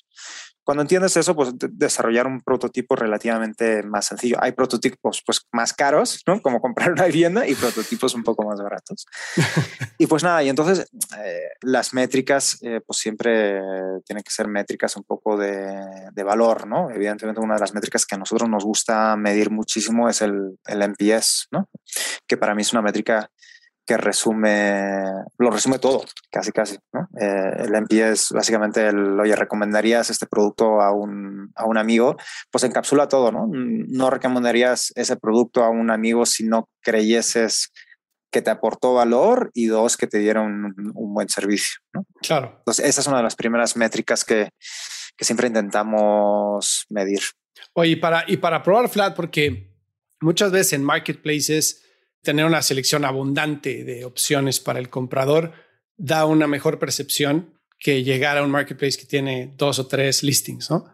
Cuando entiendes eso, pues desarrollar un prototipo relativamente más sencillo. Hay prototipos pues más caros, ¿no? Como comprar una vivienda y prototipos un poco más baratos. y pues nada, y entonces eh, las métricas eh, pues siempre tienen que ser métricas un poco de, de, valor, ¿no? Evidentemente una de las métricas que a nosotros nos gusta medir muchísimo es el, el NPS, ¿no? Que para mí es una métrica que resume, lo resume todo, casi casi. ¿no? Eh, el MPS es básicamente el, oye, recomendarías este producto a un, a un amigo, pues encapsula todo, ¿no? No recomendarías ese producto a un amigo si no creyeses que te aportó valor y dos, que te dieron un, buen servicio. ¿no? Claro. Entonces, esa es una de las primeras métricas que, que siempre intentamos medir. Oye, y para, y para probar flat, porque muchas veces en marketplaces tener una selección abundante de opciones para el comprador da una mejor percepción que llegar a un marketplace que tiene dos o tres listings, ¿no?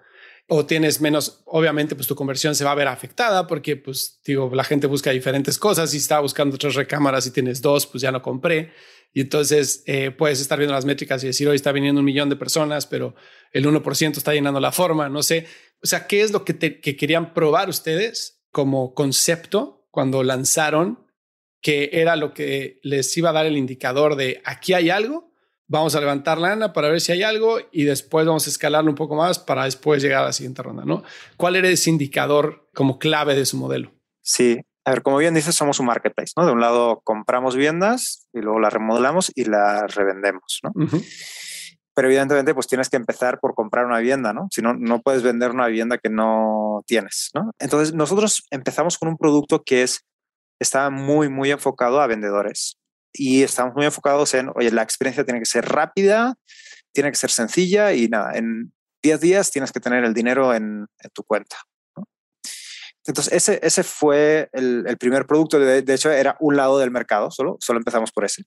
O tienes menos, obviamente, pues tu conversión se va a ver afectada porque, pues, digo, la gente busca diferentes cosas y está buscando tres recámaras y tienes dos, pues ya no compré. Y entonces eh, puedes estar viendo las métricas y decir, hoy está viniendo un millón de personas, pero el 1% está llenando la forma, no sé. O sea, ¿qué es lo que, que querían probar ustedes como concepto cuando lanzaron que era lo que les iba a dar el indicador de aquí hay algo, vamos a levantar lana para ver si hay algo y después vamos a escalarlo un poco más para después llegar a la siguiente ronda, ¿no? ¿Cuál era ese indicador como clave de su modelo? Sí, a ver, como bien dices, somos un marketplace, ¿no? De un lado compramos viviendas y luego las remodelamos y las revendemos, ¿no? Pero evidentemente, pues tienes que empezar por comprar una vivienda, ¿no? Si no, no puedes vender una vivienda que no tienes, ¿no? Entonces, nosotros empezamos con un producto que es estaba muy, muy enfocado a vendedores. Y estamos muy enfocados en, oye, la experiencia tiene que ser rápida, tiene que ser sencilla y nada, en 10 días tienes que tener el dinero en, tu cuenta. Entonces, ese, ese fue el, primer producto. De, de, hecho, era un lado del mercado, solo, solo empezamos por ese.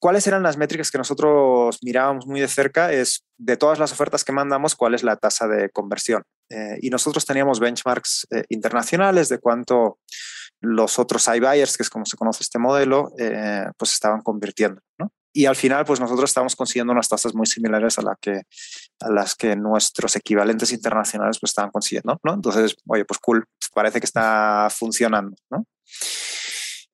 ¿Cuáles eran las métricas que nosotros mirábamos muy de cerca? Es de todas las ofertas que mandamos, cuál es la tasa de conversión. Eh, y nosotros teníamos benchmarks eh, internacionales de cuánto los otros iBuyers, que es como se conoce este modelo, eh, pues estaban convirtiendo. Y al final, pues nosotros estamos consiguiendo unas tasas muy similares a, la que, a las que nuestros equivalentes internacionales pues estaban consiguiendo. ¿no? Entonces, oye, pues cool, parece que está funcionando. ¿no?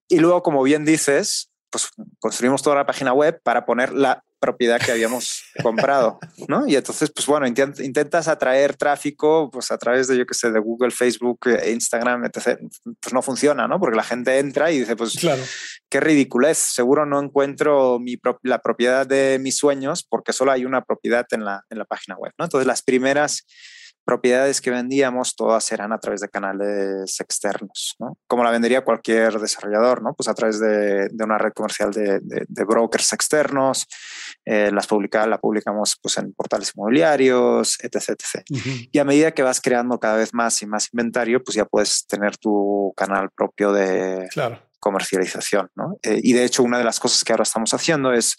Y luego, como bien dices, pues construimos toda la página web para poner la propiedad que habíamos comprado, ¿no? Y entonces, pues bueno, intentas atraer tráfico, pues a través de, yo qué sé, de Google, Facebook, eh, Instagram, etc. Pues no funciona, ¿no? Porque la gente entra y dice, pues, claro. qué ridiculez, seguro no encuentro mi la propiedad de mis sueños porque solo hay una propiedad en la, en la página web, ¿no? Entonces, las primeras propiedades que vendíamos todas eran a través de canales externos, ¿no? Como la vendería cualquier desarrollador, ¿no? Pues a través de, una red comercial de, brokers externos, eh, las publica, la publicamos pues en portales inmobiliarios, etc. etc. Y a medida que vas creando cada vez más y más inventario, pues ya puedes tener tu canal propio de comercialización, ¿no? Eh, y de hecho, una de las cosas que ahora estamos haciendo es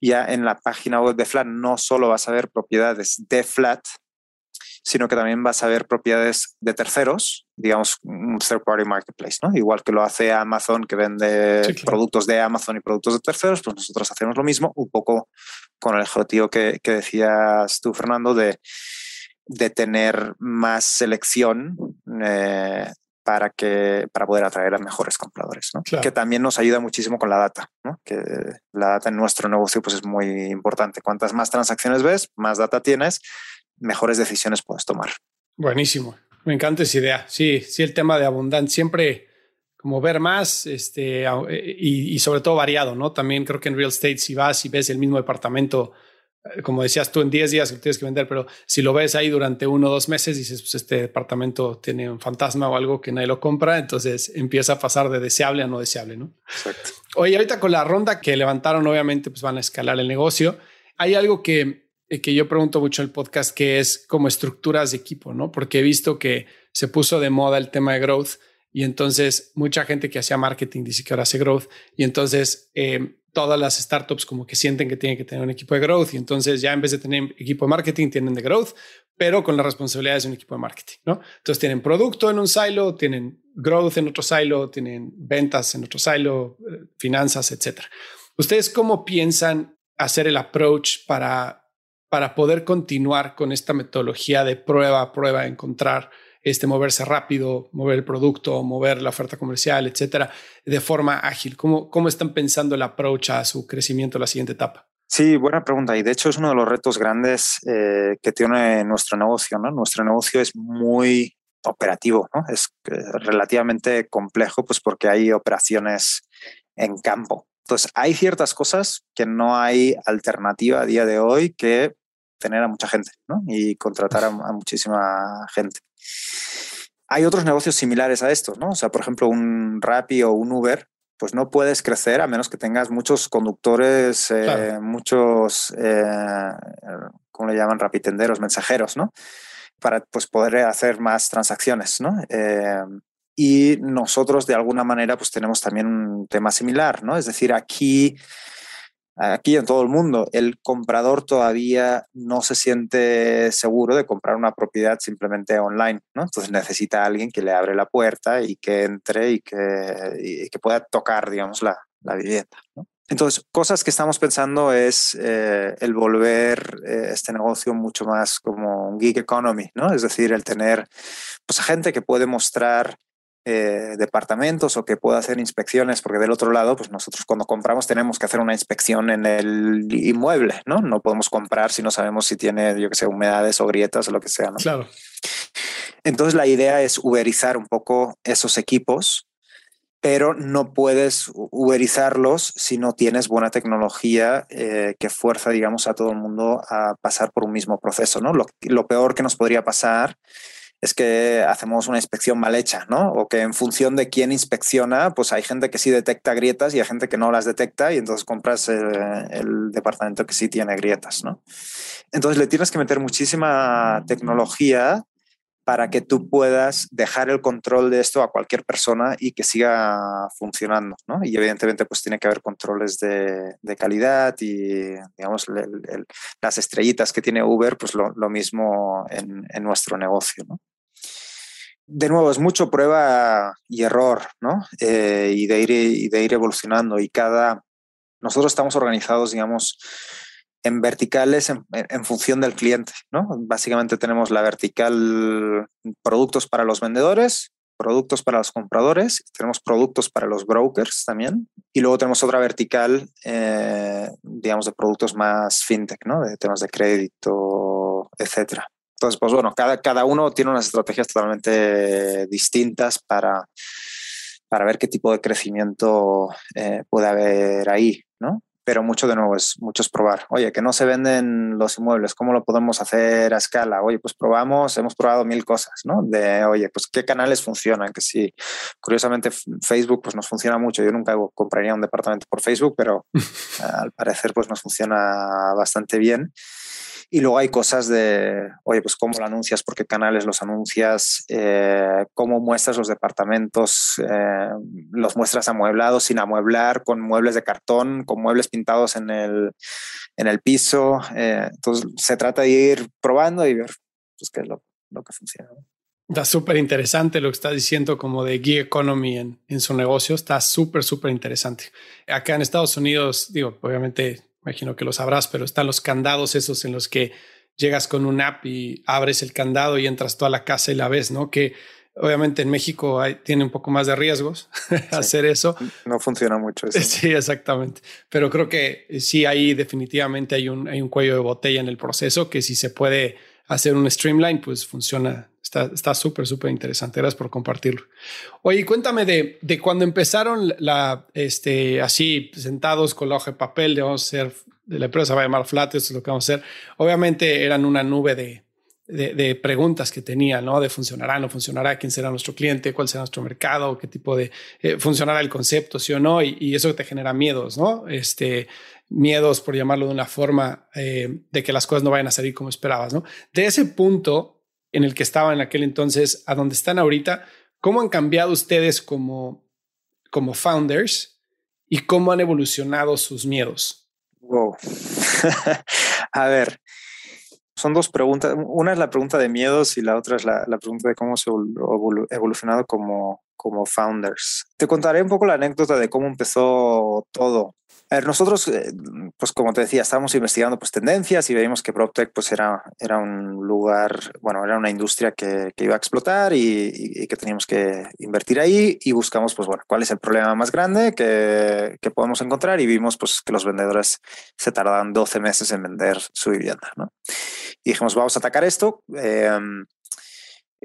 ya en la página web de Flat no solo vas a ver propiedades de Flat, sino que también vas a ver propiedades de terceros, digamos, un third party marketplace, ¿no? Igual que lo hace Amazon, que vende productos de Amazon y productos de terceros, pues nosotros hacemos lo mismo, un poco con el objetivo que, que decías tú, Fernando, de, de tener más selección eh, para, que, para poder atraer a mejores compradores, ¿no? que también nos ayuda muchísimo con la data, ¿no? que la data en nuestro negocio pues, es muy importante. Cuantas más transacciones ves, más data tienes, mejores decisiones puedes tomar. Buenísimo. Me encanta esa idea. Sí, sí, el tema de abundancia, siempre como ver más este, eh, y, sobre todo variado, ¿no? También creo que en real estate, si vas y ves el mismo departamento, eh, como decías tú, en 10 días que tienes que vender, pero si lo ves ahí durante uno o dos meses, dices, pues este departamento tiene un fantasma o algo que nadie lo compra, entonces empieza a pasar de deseable a no deseable, ¿no? Exacto. Oye, ahorita con la ronda que levantaron, obviamente, pues van a escalar el negocio. Hay algo que que yo pregunto mucho el podcast, que es como estructuras de equipo, ¿no? Porque he visto que se puso de moda el tema de growth y entonces mucha gente que hacía marketing dice que ahora hace growth y entonces eh, todas las startups como que sienten que tienen que tener un equipo de growth y entonces ya en vez de tener equipo de marketing tienen de growth, pero con las responsabilidades de un equipo de marketing, ¿no? Entonces tienen producto en un silo, tienen growth en otro silo, tienen ventas en otro silo, eh, finanzas, etcétera. ¿Ustedes cómo piensan hacer el approach para para poder continuar con esta metodología de prueba a prueba, encontrar, este, moverse rápido, mover el producto, mover la oferta comercial, etcétera, de forma ágil? ¿Cómo, cómo están pensando el approach a su crecimiento en la siguiente etapa? Sí, buena pregunta. Y de hecho es uno de los retos grandes eh, que tiene nuestro negocio. Nuestro negocio es muy operativo, es eh, relativamente complejo, pues porque hay operaciones en campo. Entonces, hay ciertas cosas que no hay alternativa a día de hoy que tener a mucha gente ¿no? y contratar a, muchísima gente. Hay otros negocios similares a estos, ¿no? O sea, por ejemplo, un Rappi o un Uber, pues no puedes crecer a menos que tengas muchos conductores, eh, muchos, eh, ¿cómo le llaman? Rapitenderos, mensajeros, ¿no? Para pues, poder hacer más transacciones, ¿no? Eh, y nosotros de alguna manera pues tenemos también un tema similar, ¿no? Es decir, aquí aquí en todo el mundo, el comprador todavía no se siente seguro de comprar una propiedad simplemente online, ¿no? Entonces necesita alguien que le abre la puerta y que entre y que, que pueda tocar, digamos, la, la vivienda. Entonces, cosas que estamos pensando es eh, el volver eh, este negocio mucho más como un gig economy, ¿no? Es decir, el tener pues, gente que puede mostrar eh, departamentos o que pueda hacer inspecciones, porque del otro lado, pues nosotros cuando compramos tenemos que hacer una inspección en el inmueble, ¿no? No podemos comprar si no sabemos si tiene, yo que sé, humedades o grietas o lo que sea, ¿no? Claro. Entonces la idea es uberizar un poco esos equipos, pero no puedes uberizarlos si no tienes buena tecnología eh, que fuerza, digamos, a todo el mundo a pasar por un mismo proceso, ¿no? Lo, lo peor que nos podría pasar es que hacemos una inspección mal hecha, ¿no? O que en función de quién inspecciona, pues hay gente que sí detecta grietas y hay gente que no las detecta y entonces compras el, el departamento que sí tiene grietas, ¿no? Entonces le tienes que meter muchísima tecnología para que tú puedas dejar el control de esto a cualquier persona y que siga funcionando, ¿no? Y evidentemente pues tiene que haber controles de, de calidad y, digamos, las estrellitas que tiene Uber, pues lo, lo mismo en, en, nuestro negocio, ¿no? De nuevo, es mucho prueba y error, ¿no? Eh, y, de ir, y de ir evolucionando. Y cada. Nosotros estamos organizados, digamos, en verticales en, función del cliente, ¿no? Básicamente tenemos la vertical productos para los vendedores, productos para los compradores, tenemos productos para los brokers también, y luego tenemos otra vertical, eh, digamos, de productos más fintech, ¿no? De temas de crédito, etcétera. Entonces, pues bueno, cada, cada uno tiene unas estrategias totalmente distintas para, para ver qué tipo de crecimiento eh, puede haber ahí, ¿no? pero mucho de nuevo es, mucho es probar. Oye, que no se venden los inmuebles, ¿cómo lo podemos hacer a escala? Oye, pues probamos, hemos probado mil cosas, ¿no? De, oye, pues qué canales funcionan, que sí, curiosamente Facebook pues nos funciona mucho. Yo nunca compraría un departamento por Facebook, pero al parecer pues nos funciona bastante bien. Y luego hay cosas de, oye, pues cómo lo anuncias, por qué canales los anuncias, eh, cómo muestras los departamentos, eh, los muestras amueblados, sin amueblar, con muebles de cartón, con muebles pintados en el, en el piso. Eh, entonces se trata de ir probando y ver pues, qué es lo, lo que funciona. Está súper interesante lo que está diciendo como de gig economy en, en su negocio. Está súper, súper interesante. Acá en Estados Unidos, digo, obviamente imagino que lo sabrás, pero están los candados esos en los que llegas con un app y abres el candado y entras toda la casa y la ves, ¿no? Que obviamente en México hay, tiene un poco más de riesgos hacer eso. No funciona mucho eso. Sí, exactamente. Pero creo que sí, ahí definitivamente hay un, hay un cuello de botella en el proceso que si se puede hacer un streamline, pues funciona Está súper, súper interesante. Gracias por compartirlo. Oye, cuéntame de, de cuando empezaron la, este, así sentados con la hoja de papel, de vamos a hacer, de la empresa va a llamar Flat, esto es lo que vamos a hacer. Obviamente eran una nube de, de, preguntas que tenía, ¿no? De funcionará, no funcionará, quién será nuestro cliente, cuál será nuestro mercado, qué tipo de eh, funcionará el concepto, sí o no, y, eso te genera miedos, ¿no? Este, miedos, por llamarlo de una forma, eh, de que las cosas no vayan a salir como esperabas, ¿no? De ese punto, en el que estaban en aquel entonces a donde están ahorita, ¿cómo han cambiado ustedes como, como founders y cómo han evolucionado sus miedos? Wow. a ver, son dos preguntas. Una es la pregunta de miedos y la otra es la, la pregunta de cómo se ha evolucionado como, como founders. Te contaré un poco la anécdota de cómo empezó todo. Ver, nosotros, eh, pues como te decía, estábamos investigando pues tendencias y veíamos que PropTech pues era, era un lugar, bueno, era una industria que, que iba a explotar y, y, que teníamos que invertir ahí y buscamos pues bueno, cuál es el problema más grande que, que podemos encontrar y vimos pues que los vendedores se tardan 12 meses en vender su vivienda, ¿no? Y dijimos, vamos a atacar esto. Eh,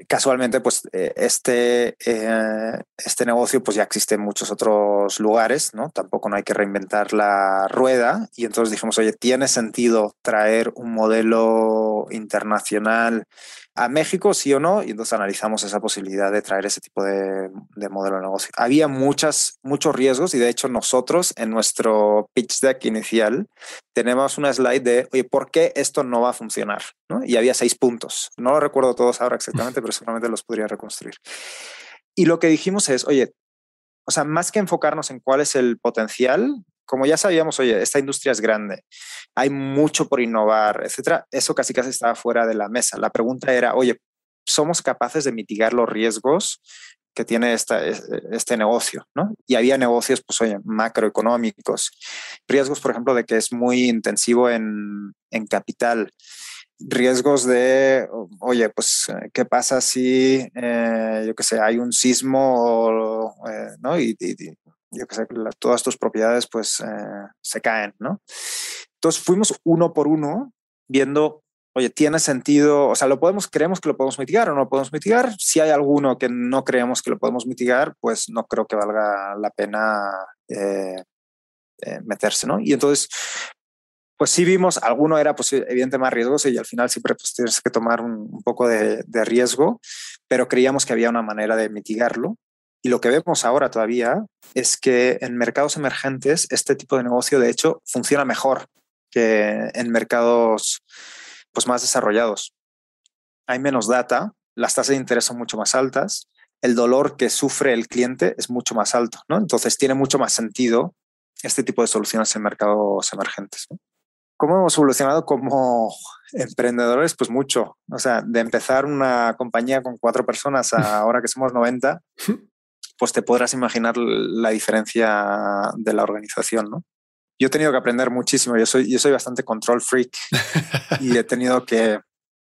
casualmente, pues eh, este, eh, este negocio pues ya existe en muchos otros lugares, ¿no? Tampoco no hay que reinventar la rueda y entonces dijimos, oye, ¿tiene sentido traer un modelo internacional a México, sí o no, y entonces analizamos esa posibilidad de traer ese tipo de, modelo de negocio. Había muchas, muchos riesgos y de hecho nosotros en nuestro pitch deck inicial tenemos una slide de, oye, ¿por qué esto no va a funcionar? ¿no? Y había seis puntos. No lo recuerdo todos ahora exactamente, pero seguramente los podría reconstruir. Y lo que dijimos es, oye, o sea, más que enfocarnos en cuál es el potencial, como ya sabíamos, oye, esta industria es grande, hay mucho por innovar, etcétera, eso casi casi estaba fuera de la mesa. La pregunta era, oye, ¿somos capaces de mitigar los riesgos que tiene esta, este negocio, ¿no? Y había negocios, pues, oye, macroeconómicos, riesgos, por ejemplo, de que es muy intensivo en, en capital, riesgos de, oye, pues, ¿qué pasa si, eh, yo qué sé, hay un sismo, eh, ¿no? Y, yo que sé, todas tus propiedades pues eh, se caen, ¿no? Entonces fuimos uno por uno viendo, oye, ¿tiene sentido? O sea, ¿lo podemos, creemos que lo podemos mitigar o no lo podemos mitigar? Si hay alguno que no creemos que lo podemos mitigar, pues no creo que valga la pena eh, eh, meterse, ¿no? Y entonces, pues sí vimos, alguno era pues evidente más riesgoso y al final siempre pues tienes que tomar un, un poco de, de riesgo, pero creíamos que había una manera de mitigarlo y lo que vemos ahora todavía es que en mercados emergentes este tipo de negocio, de hecho, funciona mejor que en mercados pues, más desarrollados. Hay menos data, las tasas de interés son mucho más altas, el dolor que sufre el cliente es mucho más alto, ¿no? Entonces tiene mucho más sentido este tipo de soluciones en mercados emergentes. ¿Cómo hemos evolucionado como emprendedores? Pues mucho. O sea, de empezar una compañía con cuatro personas a ahora que somos 90, pues te podrás imaginar la diferencia de la organización, ¿no? Yo he tenido que aprender muchísimo, yo soy, yo soy bastante control freak y he tenido que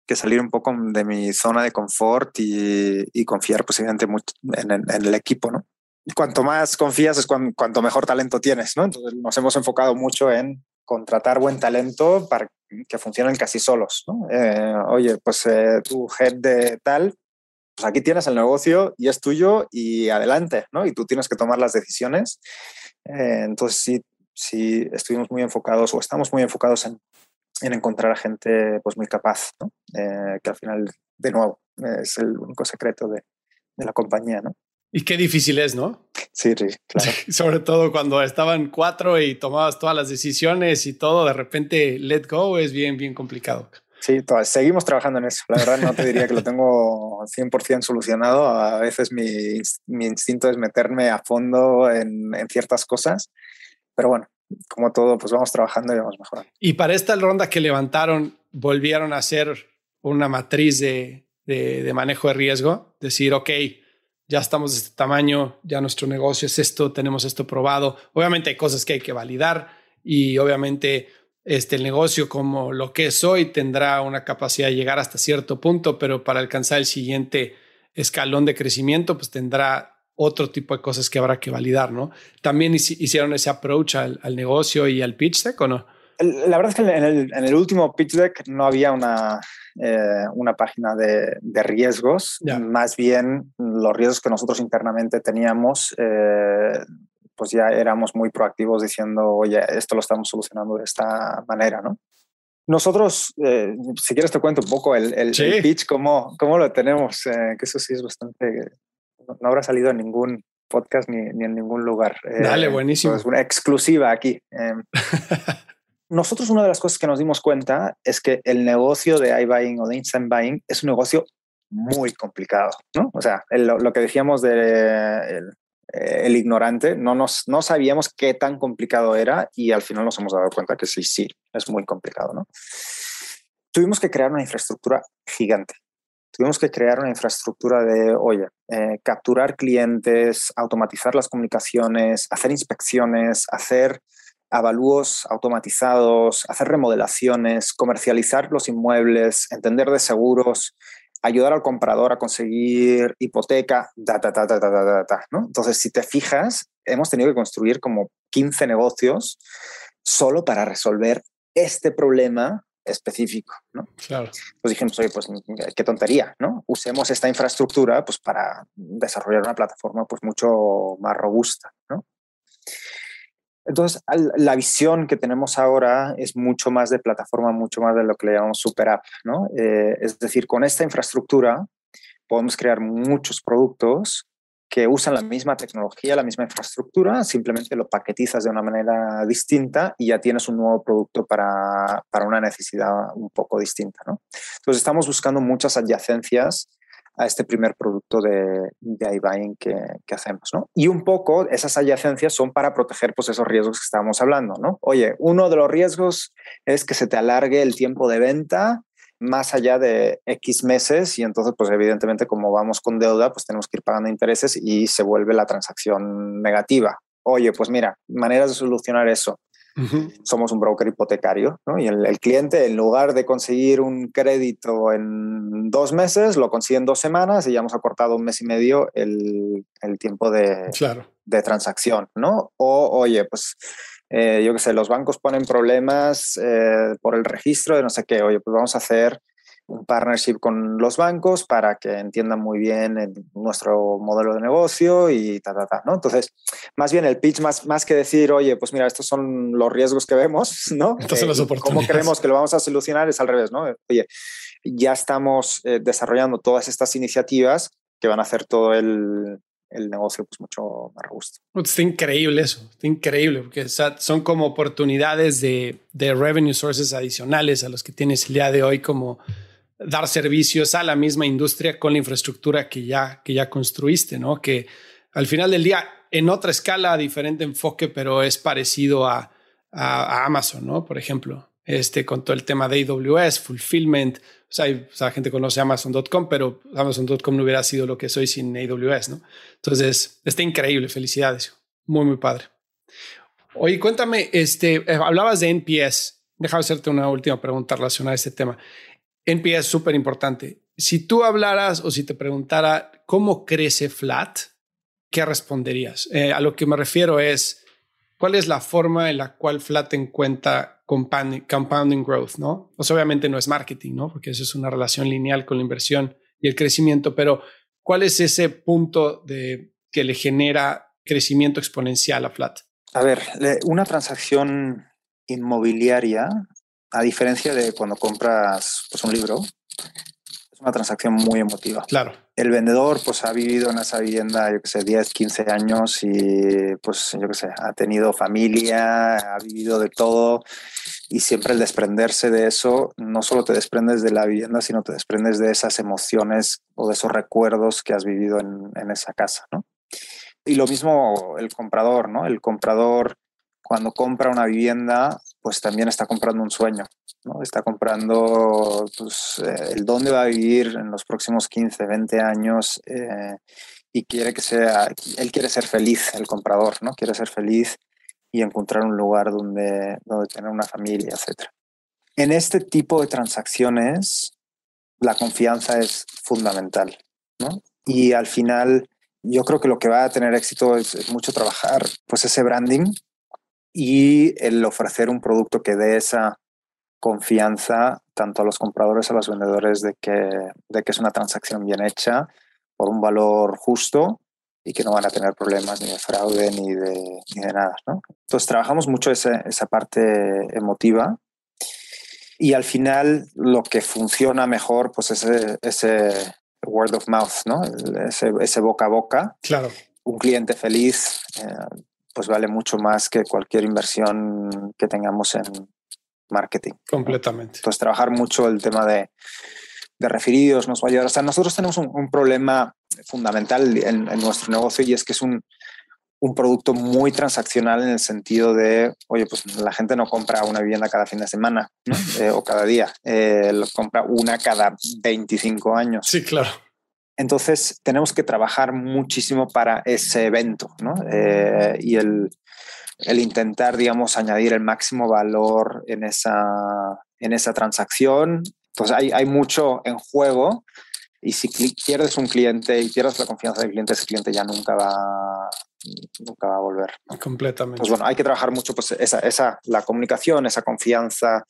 que salir un poco de mi zona de confort y, confiar pues mucho en, el equipo, ¿no? Y cuanto más confías es cuanto mejor talento tienes, ¿no? Entonces nos hemos enfocado mucho en contratar buen talento para que funcionen casi solos, ¿no? Eh, oye, pues eh, tu head de tal, pues aquí tienes el negocio y es tuyo y adelante, ¿no? Y tú tienes que tomar las decisiones. Eh, entonces sí, sí estuvimos muy enfocados o estamos muy enfocados en en encontrar a gente pues muy capaz, ¿no? Eh, que al final, de nuevo, es el único secreto de, de, la compañía, ¿no? Y qué difícil es, ¿no? Sí, sí, claro. Sobre todo cuando estaban cuatro y tomabas todas las decisiones y todo, de repente let go es bien, bien complicado. Sí, seguimos trabajando en eso. La verdad no te diría que lo tengo 100% solucionado. A veces mi, instinto es meterme a fondo en, en ciertas cosas, pero bueno, como todo, pues vamos trabajando y vamos mejorando. Y para esta ronda que levantaron, volvieron a hacer una matriz de, de, manejo de riesgo, decir, ok, ya estamos de este tamaño, ya nuestro negocio es esto, tenemos esto probado. Obviamente hay cosas que hay que validar y obviamente este, el negocio como lo que es hoy tendrá una capacidad de llegar hasta cierto punto, pero para alcanzar el siguiente escalón de crecimiento, pues tendrá otro tipo de cosas que habrá que validar, ¿no? También hicieron ese approach al, negocio y al pitch deck o no? La verdad es que en el, último pitch deck no había una, eh, una página de, riesgos, más bien los riesgos que nosotros internamente teníamos, eh, pues ya éramos muy proactivos diciendo, oye, esto lo estamos solucionando de esta manera, ¿no? Nosotros, eh, si quieres te cuento un poco el, el, pitch, cómo, cómo, lo tenemos, que eso sí es bastante no habrá salido en ningún podcast ni, en ningún lugar. Dale, eh, buenísimo. Es una exclusiva aquí. Em, nosotros una de las cosas que nos dimos cuenta es que el negocio de iBuying o de instant buying es un negocio muy complicado, ¿no? O sea, lo, que decíamos de el, ignorante, no, nos, no sabíamos qué tan complicado era y al final nos hemos dado cuenta que sí, sí, es muy complicado, ¿no? Tuvimos que crear una infraestructura gigante tuvimos que crear una infraestructura de, oye, eh, capturar clientes, automatizar las comunicaciones, hacer inspecciones, hacer avalúos automatizados, hacer remodelaciones, comercializar los inmuebles, entender de seguros, ayudar al comprador a conseguir hipoteca, da, da, da, da, da, da, ¿no? Entonces, si te fijas, hemos tenido que construir como 15 negocios solo para resolver este problema específico, ¿no? Claro. Pues dijimos, oye, pues qué tontería, ¿no? Usemos esta infraestructura pues para desarrollar una plataforma pues mucho más robusta, ¿no? Entonces, la visión que tenemos ahora es mucho más de plataforma, mucho más de lo que le llamamos super app, ¿no? Eh, es decir, con esta infraestructura podemos crear muchos productos que usan la misma tecnología, la misma infraestructura, simplemente lo paquetizas de una manera distinta y ya tienes un nuevo producto para, para una necesidad un poco distinta. ¿no? Entonces estamos buscando muchas adyacencias a este primer producto de, de iBuying que, que, hacemos. ¿no? Y un poco esas adyacencias son para proteger pues, esos riesgos que estábamos hablando. ¿no? Oye, uno de los riesgos es que se te alargue el tiempo de venta más allá de X meses y entonces pues evidentemente como vamos con deuda pues tenemos que ir pagando intereses y se vuelve la transacción negativa. Oye, pues mira, maneras de solucionar eso. Somos un broker hipotecario ¿no? y el, cliente en lugar de conseguir un crédito en dos meses lo consigue en dos semanas y ya hemos acortado un mes y medio el, el tiempo de, de transacción. ¿no? O oye, pues eh, yo qué sé, los bancos ponen problemas eh, por el registro de no sé qué, oye, pues vamos a hacer un partnership con los bancos para que entiendan muy bien nuestro modelo de negocio y ta, ta, ta, ¿no? Entonces, más bien el pitch, más, más que decir, oye, pues mira, estos son los riesgos que vemos, ¿no? Entonces, las eh, ¿Cómo creemos que lo vamos a solucionar? Es al revés, ¿no? Oye, ya estamos desarrollando todas estas iniciativas que van a hacer todo el, el negocio pues mucho más robusto. Está increíble eso, está increíble, porque son como oportunidades de, de revenue sources adicionales a los que tienes el día de hoy, como dar servicios a la misma industria con la infraestructura que ya, que ya construiste, ¿no? Que al final del día, en otra escala, diferente enfoque, pero es parecido a, a, Amazon, ¿no? Por ejemplo, este, con todo el tema de AWS, fulfillment, o sea, la gente conoce Amazon.com, pero Amazon.com no hubiera sido lo que soy sin AWS, ¿no? Entonces, está increíble, felicidades, muy, muy padre. Oye, cuéntame, este, eh, hablabas de NPS, déjame hacerte una última pregunta relacionada a este tema. NPS es súper importante. Si tú hablaras o si te preguntara cómo crece Flat, ¿qué responderías? Eh, a lo que me refiero es, ¿cuál es la forma en la cual Flat encuentra compounding, compounding growth? ¿no? Pues obviamente no es marketing, ¿no? porque eso es una relación lineal con la inversión y el crecimiento, pero ¿cuál es ese punto de que le genera crecimiento exponencial a Flat? A ver, una transacción inmobiliaria, a diferencia de cuando compras pues, un libro, es una transacción muy emotiva. Claro. El vendedor pues ha vivido en esa vivienda, yo que sé, 10, 15 años y pues yo que sé, ha tenido familia, ha vivido de todo y siempre el desprenderse de eso, no solo te desprendes de la vivienda, sino te desprendes de esas emociones o de esos recuerdos que has vivido en, en esa casa, ¿no? Y lo mismo el comprador, ¿no? El comprador cuando compra una vivienda, pues también está comprando un sueño, ¿no? Está comprando pues, eh, el dónde va a vivir en los próximos 15, 20 años eh, y quiere que sea, él quiere ser feliz, el comprador, ¿no? Quiere ser feliz y encontrar un lugar donde, donde tener una familia, etc. En este tipo de transacciones, la confianza es fundamental, ¿no? Y al final, yo creo que lo que va a tener éxito es, mucho trabajar, pues ese branding y el ofrecer un producto que dé esa confianza tanto a los compradores a los vendedores de que, de que es una transacción bien hecha por un valor justo y que no van a tener problemas ni de fraude ni de, ni de nada. ¿no? Entonces trabajamos mucho ese, esa parte emotiva y al final lo que funciona mejor pues es ese, ese word of mouth, ¿no? ese, ese boca a boca. Claro. Un cliente feliz eh, pues vale mucho más que cualquier inversión que tengamos en marketing. Completamente. Entonces, trabajar mucho el tema de, de referidos nos va a ayudar. O sea, nosotros tenemos un, problema fundamental en, nuestro negocio y es que es un, un, producto muy transaccional en el sentido de, oye, pues la gente no compra una vivienda cada fin de semana eh, o cada día, eh, lo compra una cada 25 años. Sí, claro. Entonces tenemos que trabajar muchísimo para ese evento ¿no? Eh, y el, el, intentar, digamos, añadir el máximo valor en esa, en esa transacción. Entonces hay, hay mucho en juego y si pierdes un cliente y pierdes la confianza del cliente, ese cliente ya nunca va, nunca va a volver. Completamente. Pues bueno, hay que trabajar mucho pues esa, esa la comunicación, esa confianza,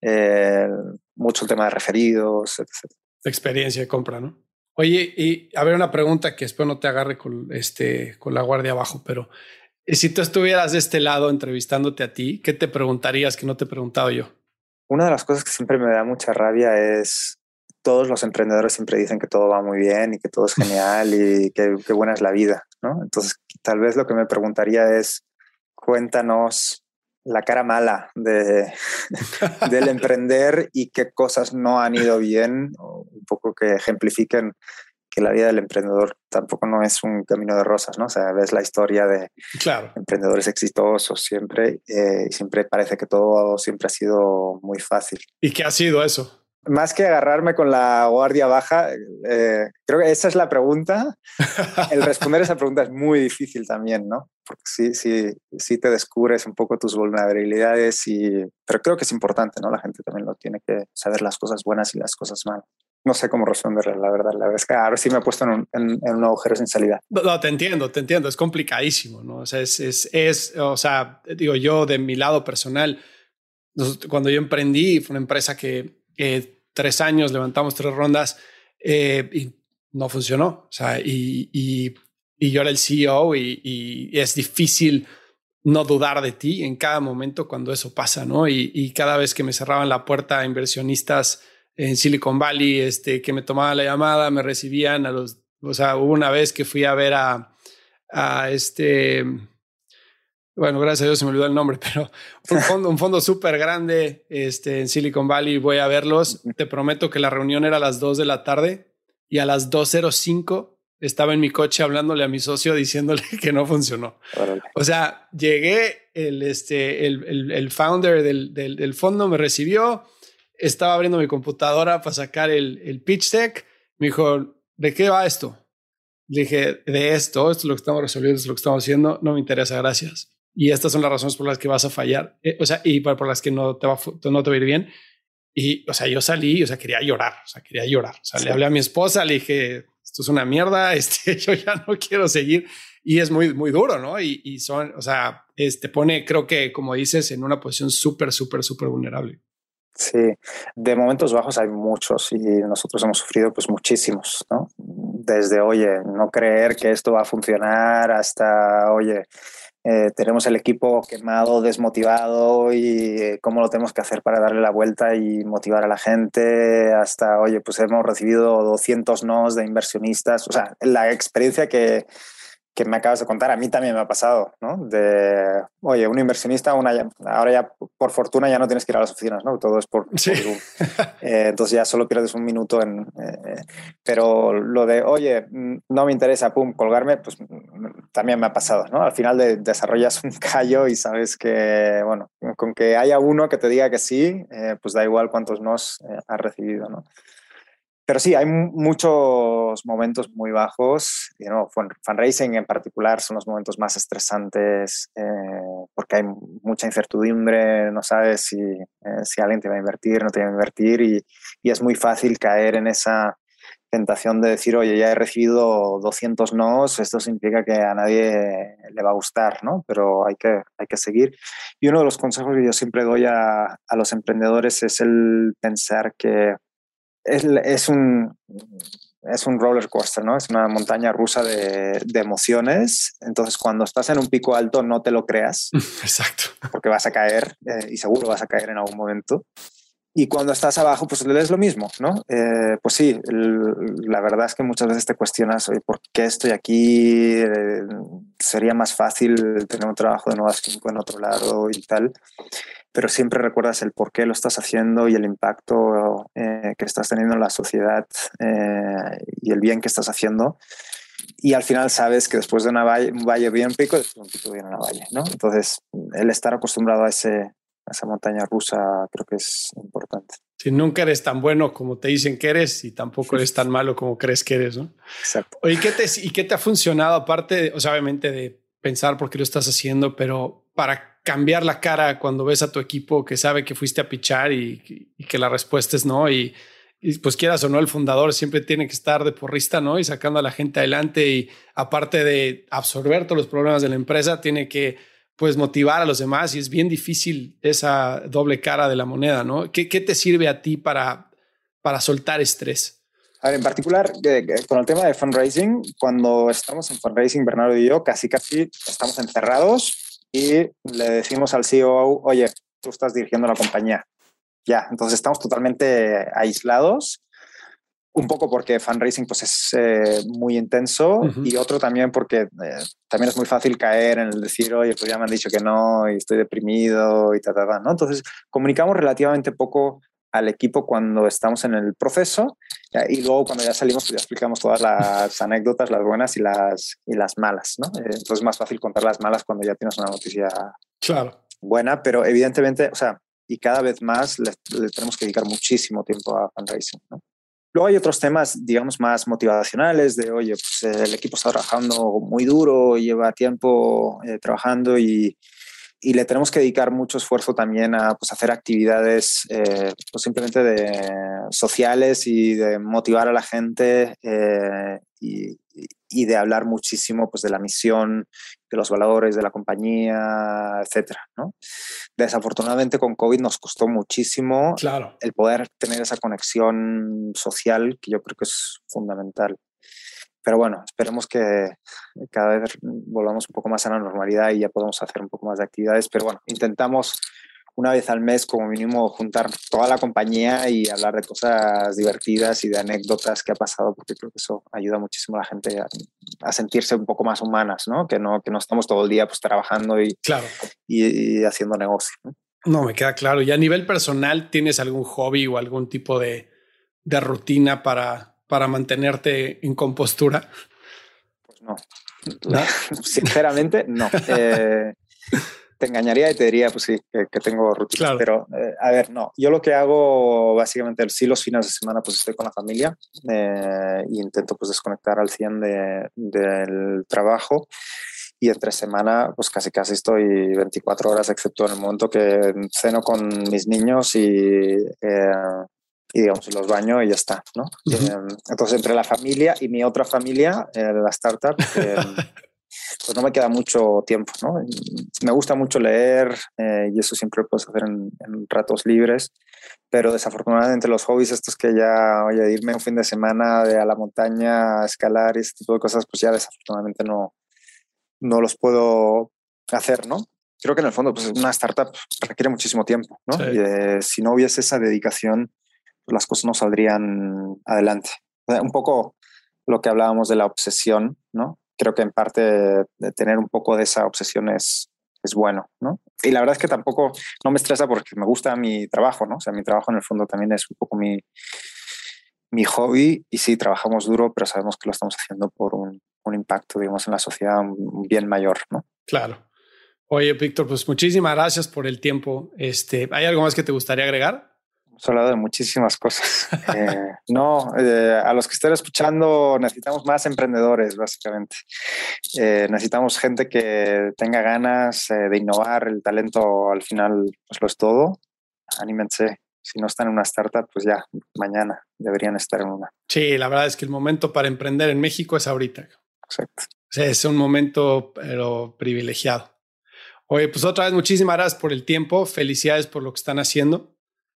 eh, mucho el tema de referidos, etc. Experiencia de compra, ¿no? Oye, y a ver una pregunta que espero no te agarre con, este, con la guardia abajo, pero eh, si tú estuvieras de este lado entrevistándote a ti, ¿qué te preguntarías que no te he preguntado yo? Una de las cosas que siempre me da mucha rabia es todos los emprendedores siempre dicen que todo va muy bien y que todo es genial y que, que buena es la vida, ¿no? Entonces, tal vez lo que me preguntaría es, cuéntanos la cara mala de, del emprender y qué cosas no han ido bien, poco que ejemplifiquen que la vida del emprendedor tampoco no es un camino de rosas, ¿no? O sea, ves la historia de emprendedores exitosos siempre eh, y siempre parece que todo siempre ha sido muy fácil. ¿Y qué ha sido eso? más que agarrarme con la guardia baja, eh, creo que esa es la pregunta. El responder esa pregunta es muy difícil también, ¿no? Porque sí, sí, sí te descubres un poco tus vulnerabilidades, y, pero creo que es importante, ¿no? La gente también lo tiene que saber las cosas buenas y las cosas malas. No sé cómo responderle, la verdad. La verdad es que ahora sí me he puesto en un, en, un agujero sin salida. No, te entiendo, te entiendo. Es complicadísimo, ¿no? O sea, es, es, es, o sea, digo, yo de mi lado personal, cuando yo emprendí, fue una empresa que, que tres años, levantamos tres rondas eh, y no funcionó. O sea, y, y, yo era el CEO y, es difícil no dudar de ti en cada momento cuando eso pasa, ¿no? Y, cada vez que me cerraban la puerta a inversionistas en Silicon Valley, este, que me tomaban la llamada, me recibían a los, o sea, hubo una vez que fui a ver a, a este, bueno, gracias a Dios se me olvidó el nombre, pero un fondo, un fondo súper grande este, en Silicon Valley. Voy a verlos. Te prometo que la reunión era a las 2 de la tarde y a las 2.05 estaba en mi coche hablándole a mi socio diciéndole que no funcionó. O sea, llegué, el, este, el, el, founder del, del, del, fondo me recibió, estaba abriendo mi computadora para sacar el, el pitch deck. Me dijo, ¿de qué va esto? Le dije, de esto, esto es lo que estamos resolviendo, esto es lo que estamos haciendo, no me interesa, gracias y estas son las razones por las que vas a fallar, eh, o sea, y por, las que no te, va, no te va a ir bien. Y, o sea, yo salí, o sea, quería llorar, o sea, quería llorar. O sea, le hablé a mi esposa, le dije, esto es una mierda, este, yo ya no quiero seguir. Y es muy, muy duro, ¿no? Y, y son, o sea, este pone, creo que, como dices, en una posición súper, súper, súper vulnerable. Sí, de momentos bajos hay muchos y nosotros hemos sufrido pues muchísimos, ¿no? Desde, oye, no creer que esto va a funcionar hasta, oye, eh, tenemos el equipo quemado, desmotivado y eh, cómo lo tenemos que hacer para darle la vuelta y motivar a la gente, hasta, oye, pues hemos recibido 200 nos de inversionistas, o sea, la experiencia que, que me acabas de contar, a mí también me ha pasado, ¿no? De, oye, un inversionista, una, ahora ya por fortuna ya no tienes que ir a las oficinas, ¿no? Todo es por, sí. eh, entonces ya solo pierdes un minuto en... Eh, pero lo de, oye, no me interesa, pum, colgarme, pues también me ha pasado, ¿no? Al final de, desarrollas un callo y sabes que, bueno, con que haya uno que te diga que sí, eh, pues da igual cuántos nos eh, has recibido, ¿no? Pero sí, hay muchos momentos muy bajos. You know, fundraising en particular son los momentos más estresantes eh, porque hay mucha incertidumbre, no sabes si, eh, si alguien te va a invertir, no te va a invertir y, y, es muy fácil caer en esa tentación de decir, oye, ya he recibido 200 nos, esto significa que a nadie le va a gustar, ¿no? Pero hay que, hay que seguir. Y uno de los consejos que yo siempre doy a, a los emprendedores es el pensar que es, es, un, es un roller coaster, ¿no? Es una montaña rusa de, de, emociones. Entonces, cuando estás en un pico alto, no te lo creas. Exacto. Porque vas a caer eh, y seguro vas a caer en algún momento. Y cuando estás abajo, pues le es lo mismo, ¿no? Eh, pues sí, la verdad es que muchas veces te cuestionas, oye, ¿por qué estoy aquí? Eh, sería más fácil tener un trabajo de nuevas en otro lado y tal pero siempre recuerdas el por qué lo estás haciendo y el impacto eh, que estás teniendo en la sociedad eh, y el bien que estás haciendo. Y al final sabes que después de una valle, un valle bien pico, después un pico viene una valle, ¿no? Entonces, el estar acostumbrado a, ese, a esa montaña rusa creo que es importante. Si nunca eres tan bueno como te dicen que eres y tampoco eres tan malo como crees que eres, ¿no? Exacto. Oye, ¿qué te, ¿y qué te ha funcionado aparte, o sea, obviamente de pensar por qué lo estás haciendo, pero para cambiar la cara cuando ves a tu equipo que sabe que fuiste a pichar y, y que la respuesta es no. Y, y, pues quieras o no, el fundador siempre tiene que estar de porrista, ¿no? Y sacando a la gente adelante y aparte de absorber todos los problemas de la empresa, tiene que pues motivar a los demás y es bien difícil esa doble cara de la moneda, ¿no? ¿Qué, qué te sirve a ti para, para soltar estrés? A ver, en particular, eh, con el tema de fundraising, cuando estamos en fundraising, Bernardo y yo, casi casi estamos encerrados y le decimos al CEO, oye, tú estás dirigiendo la compañía. Ya, entonces estamos totalmente aislados, un poco porque fundraising pues es eh, muy intenso uh -huh. y otro también porque eh, también es muy fácil caer en el decir, oye, pues ya me han dicho que no y estoy deprimido y tal, tal, tal, ¿no? Entonces comunicamos relativamente poco al equipo cuando estamos en el proceso y luego cuando ya salimos pues ya explicamos todas las anécdotas, las buenas y las, y las malas, ¿no? Eh, entonces es más fácil contar las malas cuando ya tienes una noticia claro. buena, pero evidentemente, o sea, y cada vez más le, le tenemos que dedicar muchísimo tiempo a fundraising, ¿no? Luego hay otros temas, digamos, más motivacionales de, oye, pues el equipo está trabajando muy duro, lleva tiempo eh, trabajando y, y le tenemos que dedicar mucho esfuerzo también a pues, hacer actividades eh, pues, simplemente de sociales y de motivar a la gente eh, y, y, de hablar muchísimo pues, de la misión, de los valores de la compañía, etcétera, ¿no? Desafortunadamente con COVID nos costó muchísimo claro. el poder tener esa conexión social que yo creo que es fundamental pero bueno, esperemos que cada vez volvamos un poco más a la normalidad y ya podamos hacer un poco más de actividades. Pero bueno, intentamos una vez al mes como mínimo juntar toda la compañía y hablar de cosas divertidas y de anécdotas que ha pasado, porque creo que eso ayuda muchísimo a la gente a, a sentirse un poco más humanas, ¿no? Que no, que no estamos todo el día pues trabajando y, claro. y, y haciendo negocio. ¿no? no, me queda claro. Y a nivel personal, ¿tienes algún hobby o algún tipo de, de rutina para, para mantenerte en compostura? Pues no. ¿No? Sinceramente, no. Eh, te engañaría y te diría, pues sí, que, que tengo rutinas, claro. pero eh, a ver, no. Yo lo que hago básicamente, sí, los fines de semana, pues estoy con la familia eh, e intento pues desconectar al 100 de, del trabajo. y entre semana pues casi casi estoy 24 horas, excepto en el momento que ceno con mis niños y, eh, y digamos los baño y ya está, ¿no? Eh, entonces entre la familia y mi otra familia, eh, la startup, pues no me queda mucho tiempo, ¿no? Me gusta mucho leer y eso siempre lo puedes hacer en, en, ratos libres, pero desafortunadamente los hobbies estos que ya, oye, irme un fin de semana de a la montaña, a escalar y este tipo de cosas, pues ya desafortunadamente no, no los puedo hacer, ¿no? Creo que en el fondo, pues una startup requiere muchísimo tiempo, ¿no? Y eh, si no hubiese esa dedicación, las cosas no saldrían adelante. un poco lo que hablábamos de la obsesión, ¿no? Creo que en parte tener un poco de esa obsesión es, es bueno, ¿no? Y la verdad es que tampoco no me estresa porque me gusta mi trabajo, ¿no? O sea, mi trabajo en el fondo también es un poco mi, mi hobby y sí, trabajamos duro, pero sabemos que lo estamos haciendo por un, un impacto, digamos, en la sociedad un bien mayor, ¿no? Claro. Oye, Víctor, pues muchísimas gracias por el tiempo. Este, ¿Hay algo más que te gustaría agregar? Hemos hablado de muchísimas cosas. Eh, no, eh, a los que estén escuchando, necesitamos más emprendedores, básicamente. Eh, necesitamos gente que tenga ganas de innovar. El talento al final pues lo es todo. Anímense. Si no están en una startup, pues ya mañana deberían estar en una. Sí, la verdad es que el momento para emprender en México es ahorita. Exacto. es un momento pero privilegiado. Oye, pues otra vez muchísimas gracias por el tiempo, felicidades por lo que están haciendo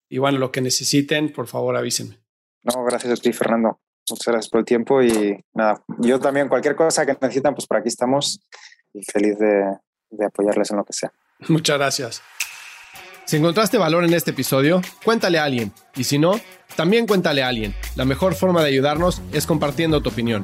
y bueno, lo que necesiten, por favor avísenme. No, gracias a ti, Fernando. Muchas gracias por el tiempo y nada, yo también cualquier cosa que necesitan, pues por aquí estamos y feliz de, de apoyarles en lo que sea. Muchas gracias. Si encontraste valor en este episodio, cuéntale a alguien. Y si no, también cuéntale a alguien. La mejor forma de ayudarnos es compartiendo tu opinión.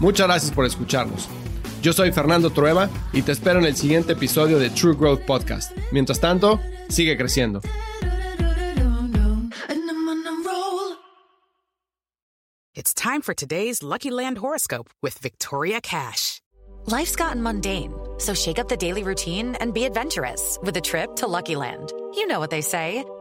Muchas gracias por escucharnos. Yo soy Fernando Trueba y te espero en el siguiente episodio de True Growth Podcast. Mientras tanto, sigue creciendo. It's time for today's Lucky Land horoscope with Victoria Cash. Life's gotten mundane, so shake up the daily routine and be adventurous with a trip to Lucky Land. You know what they say.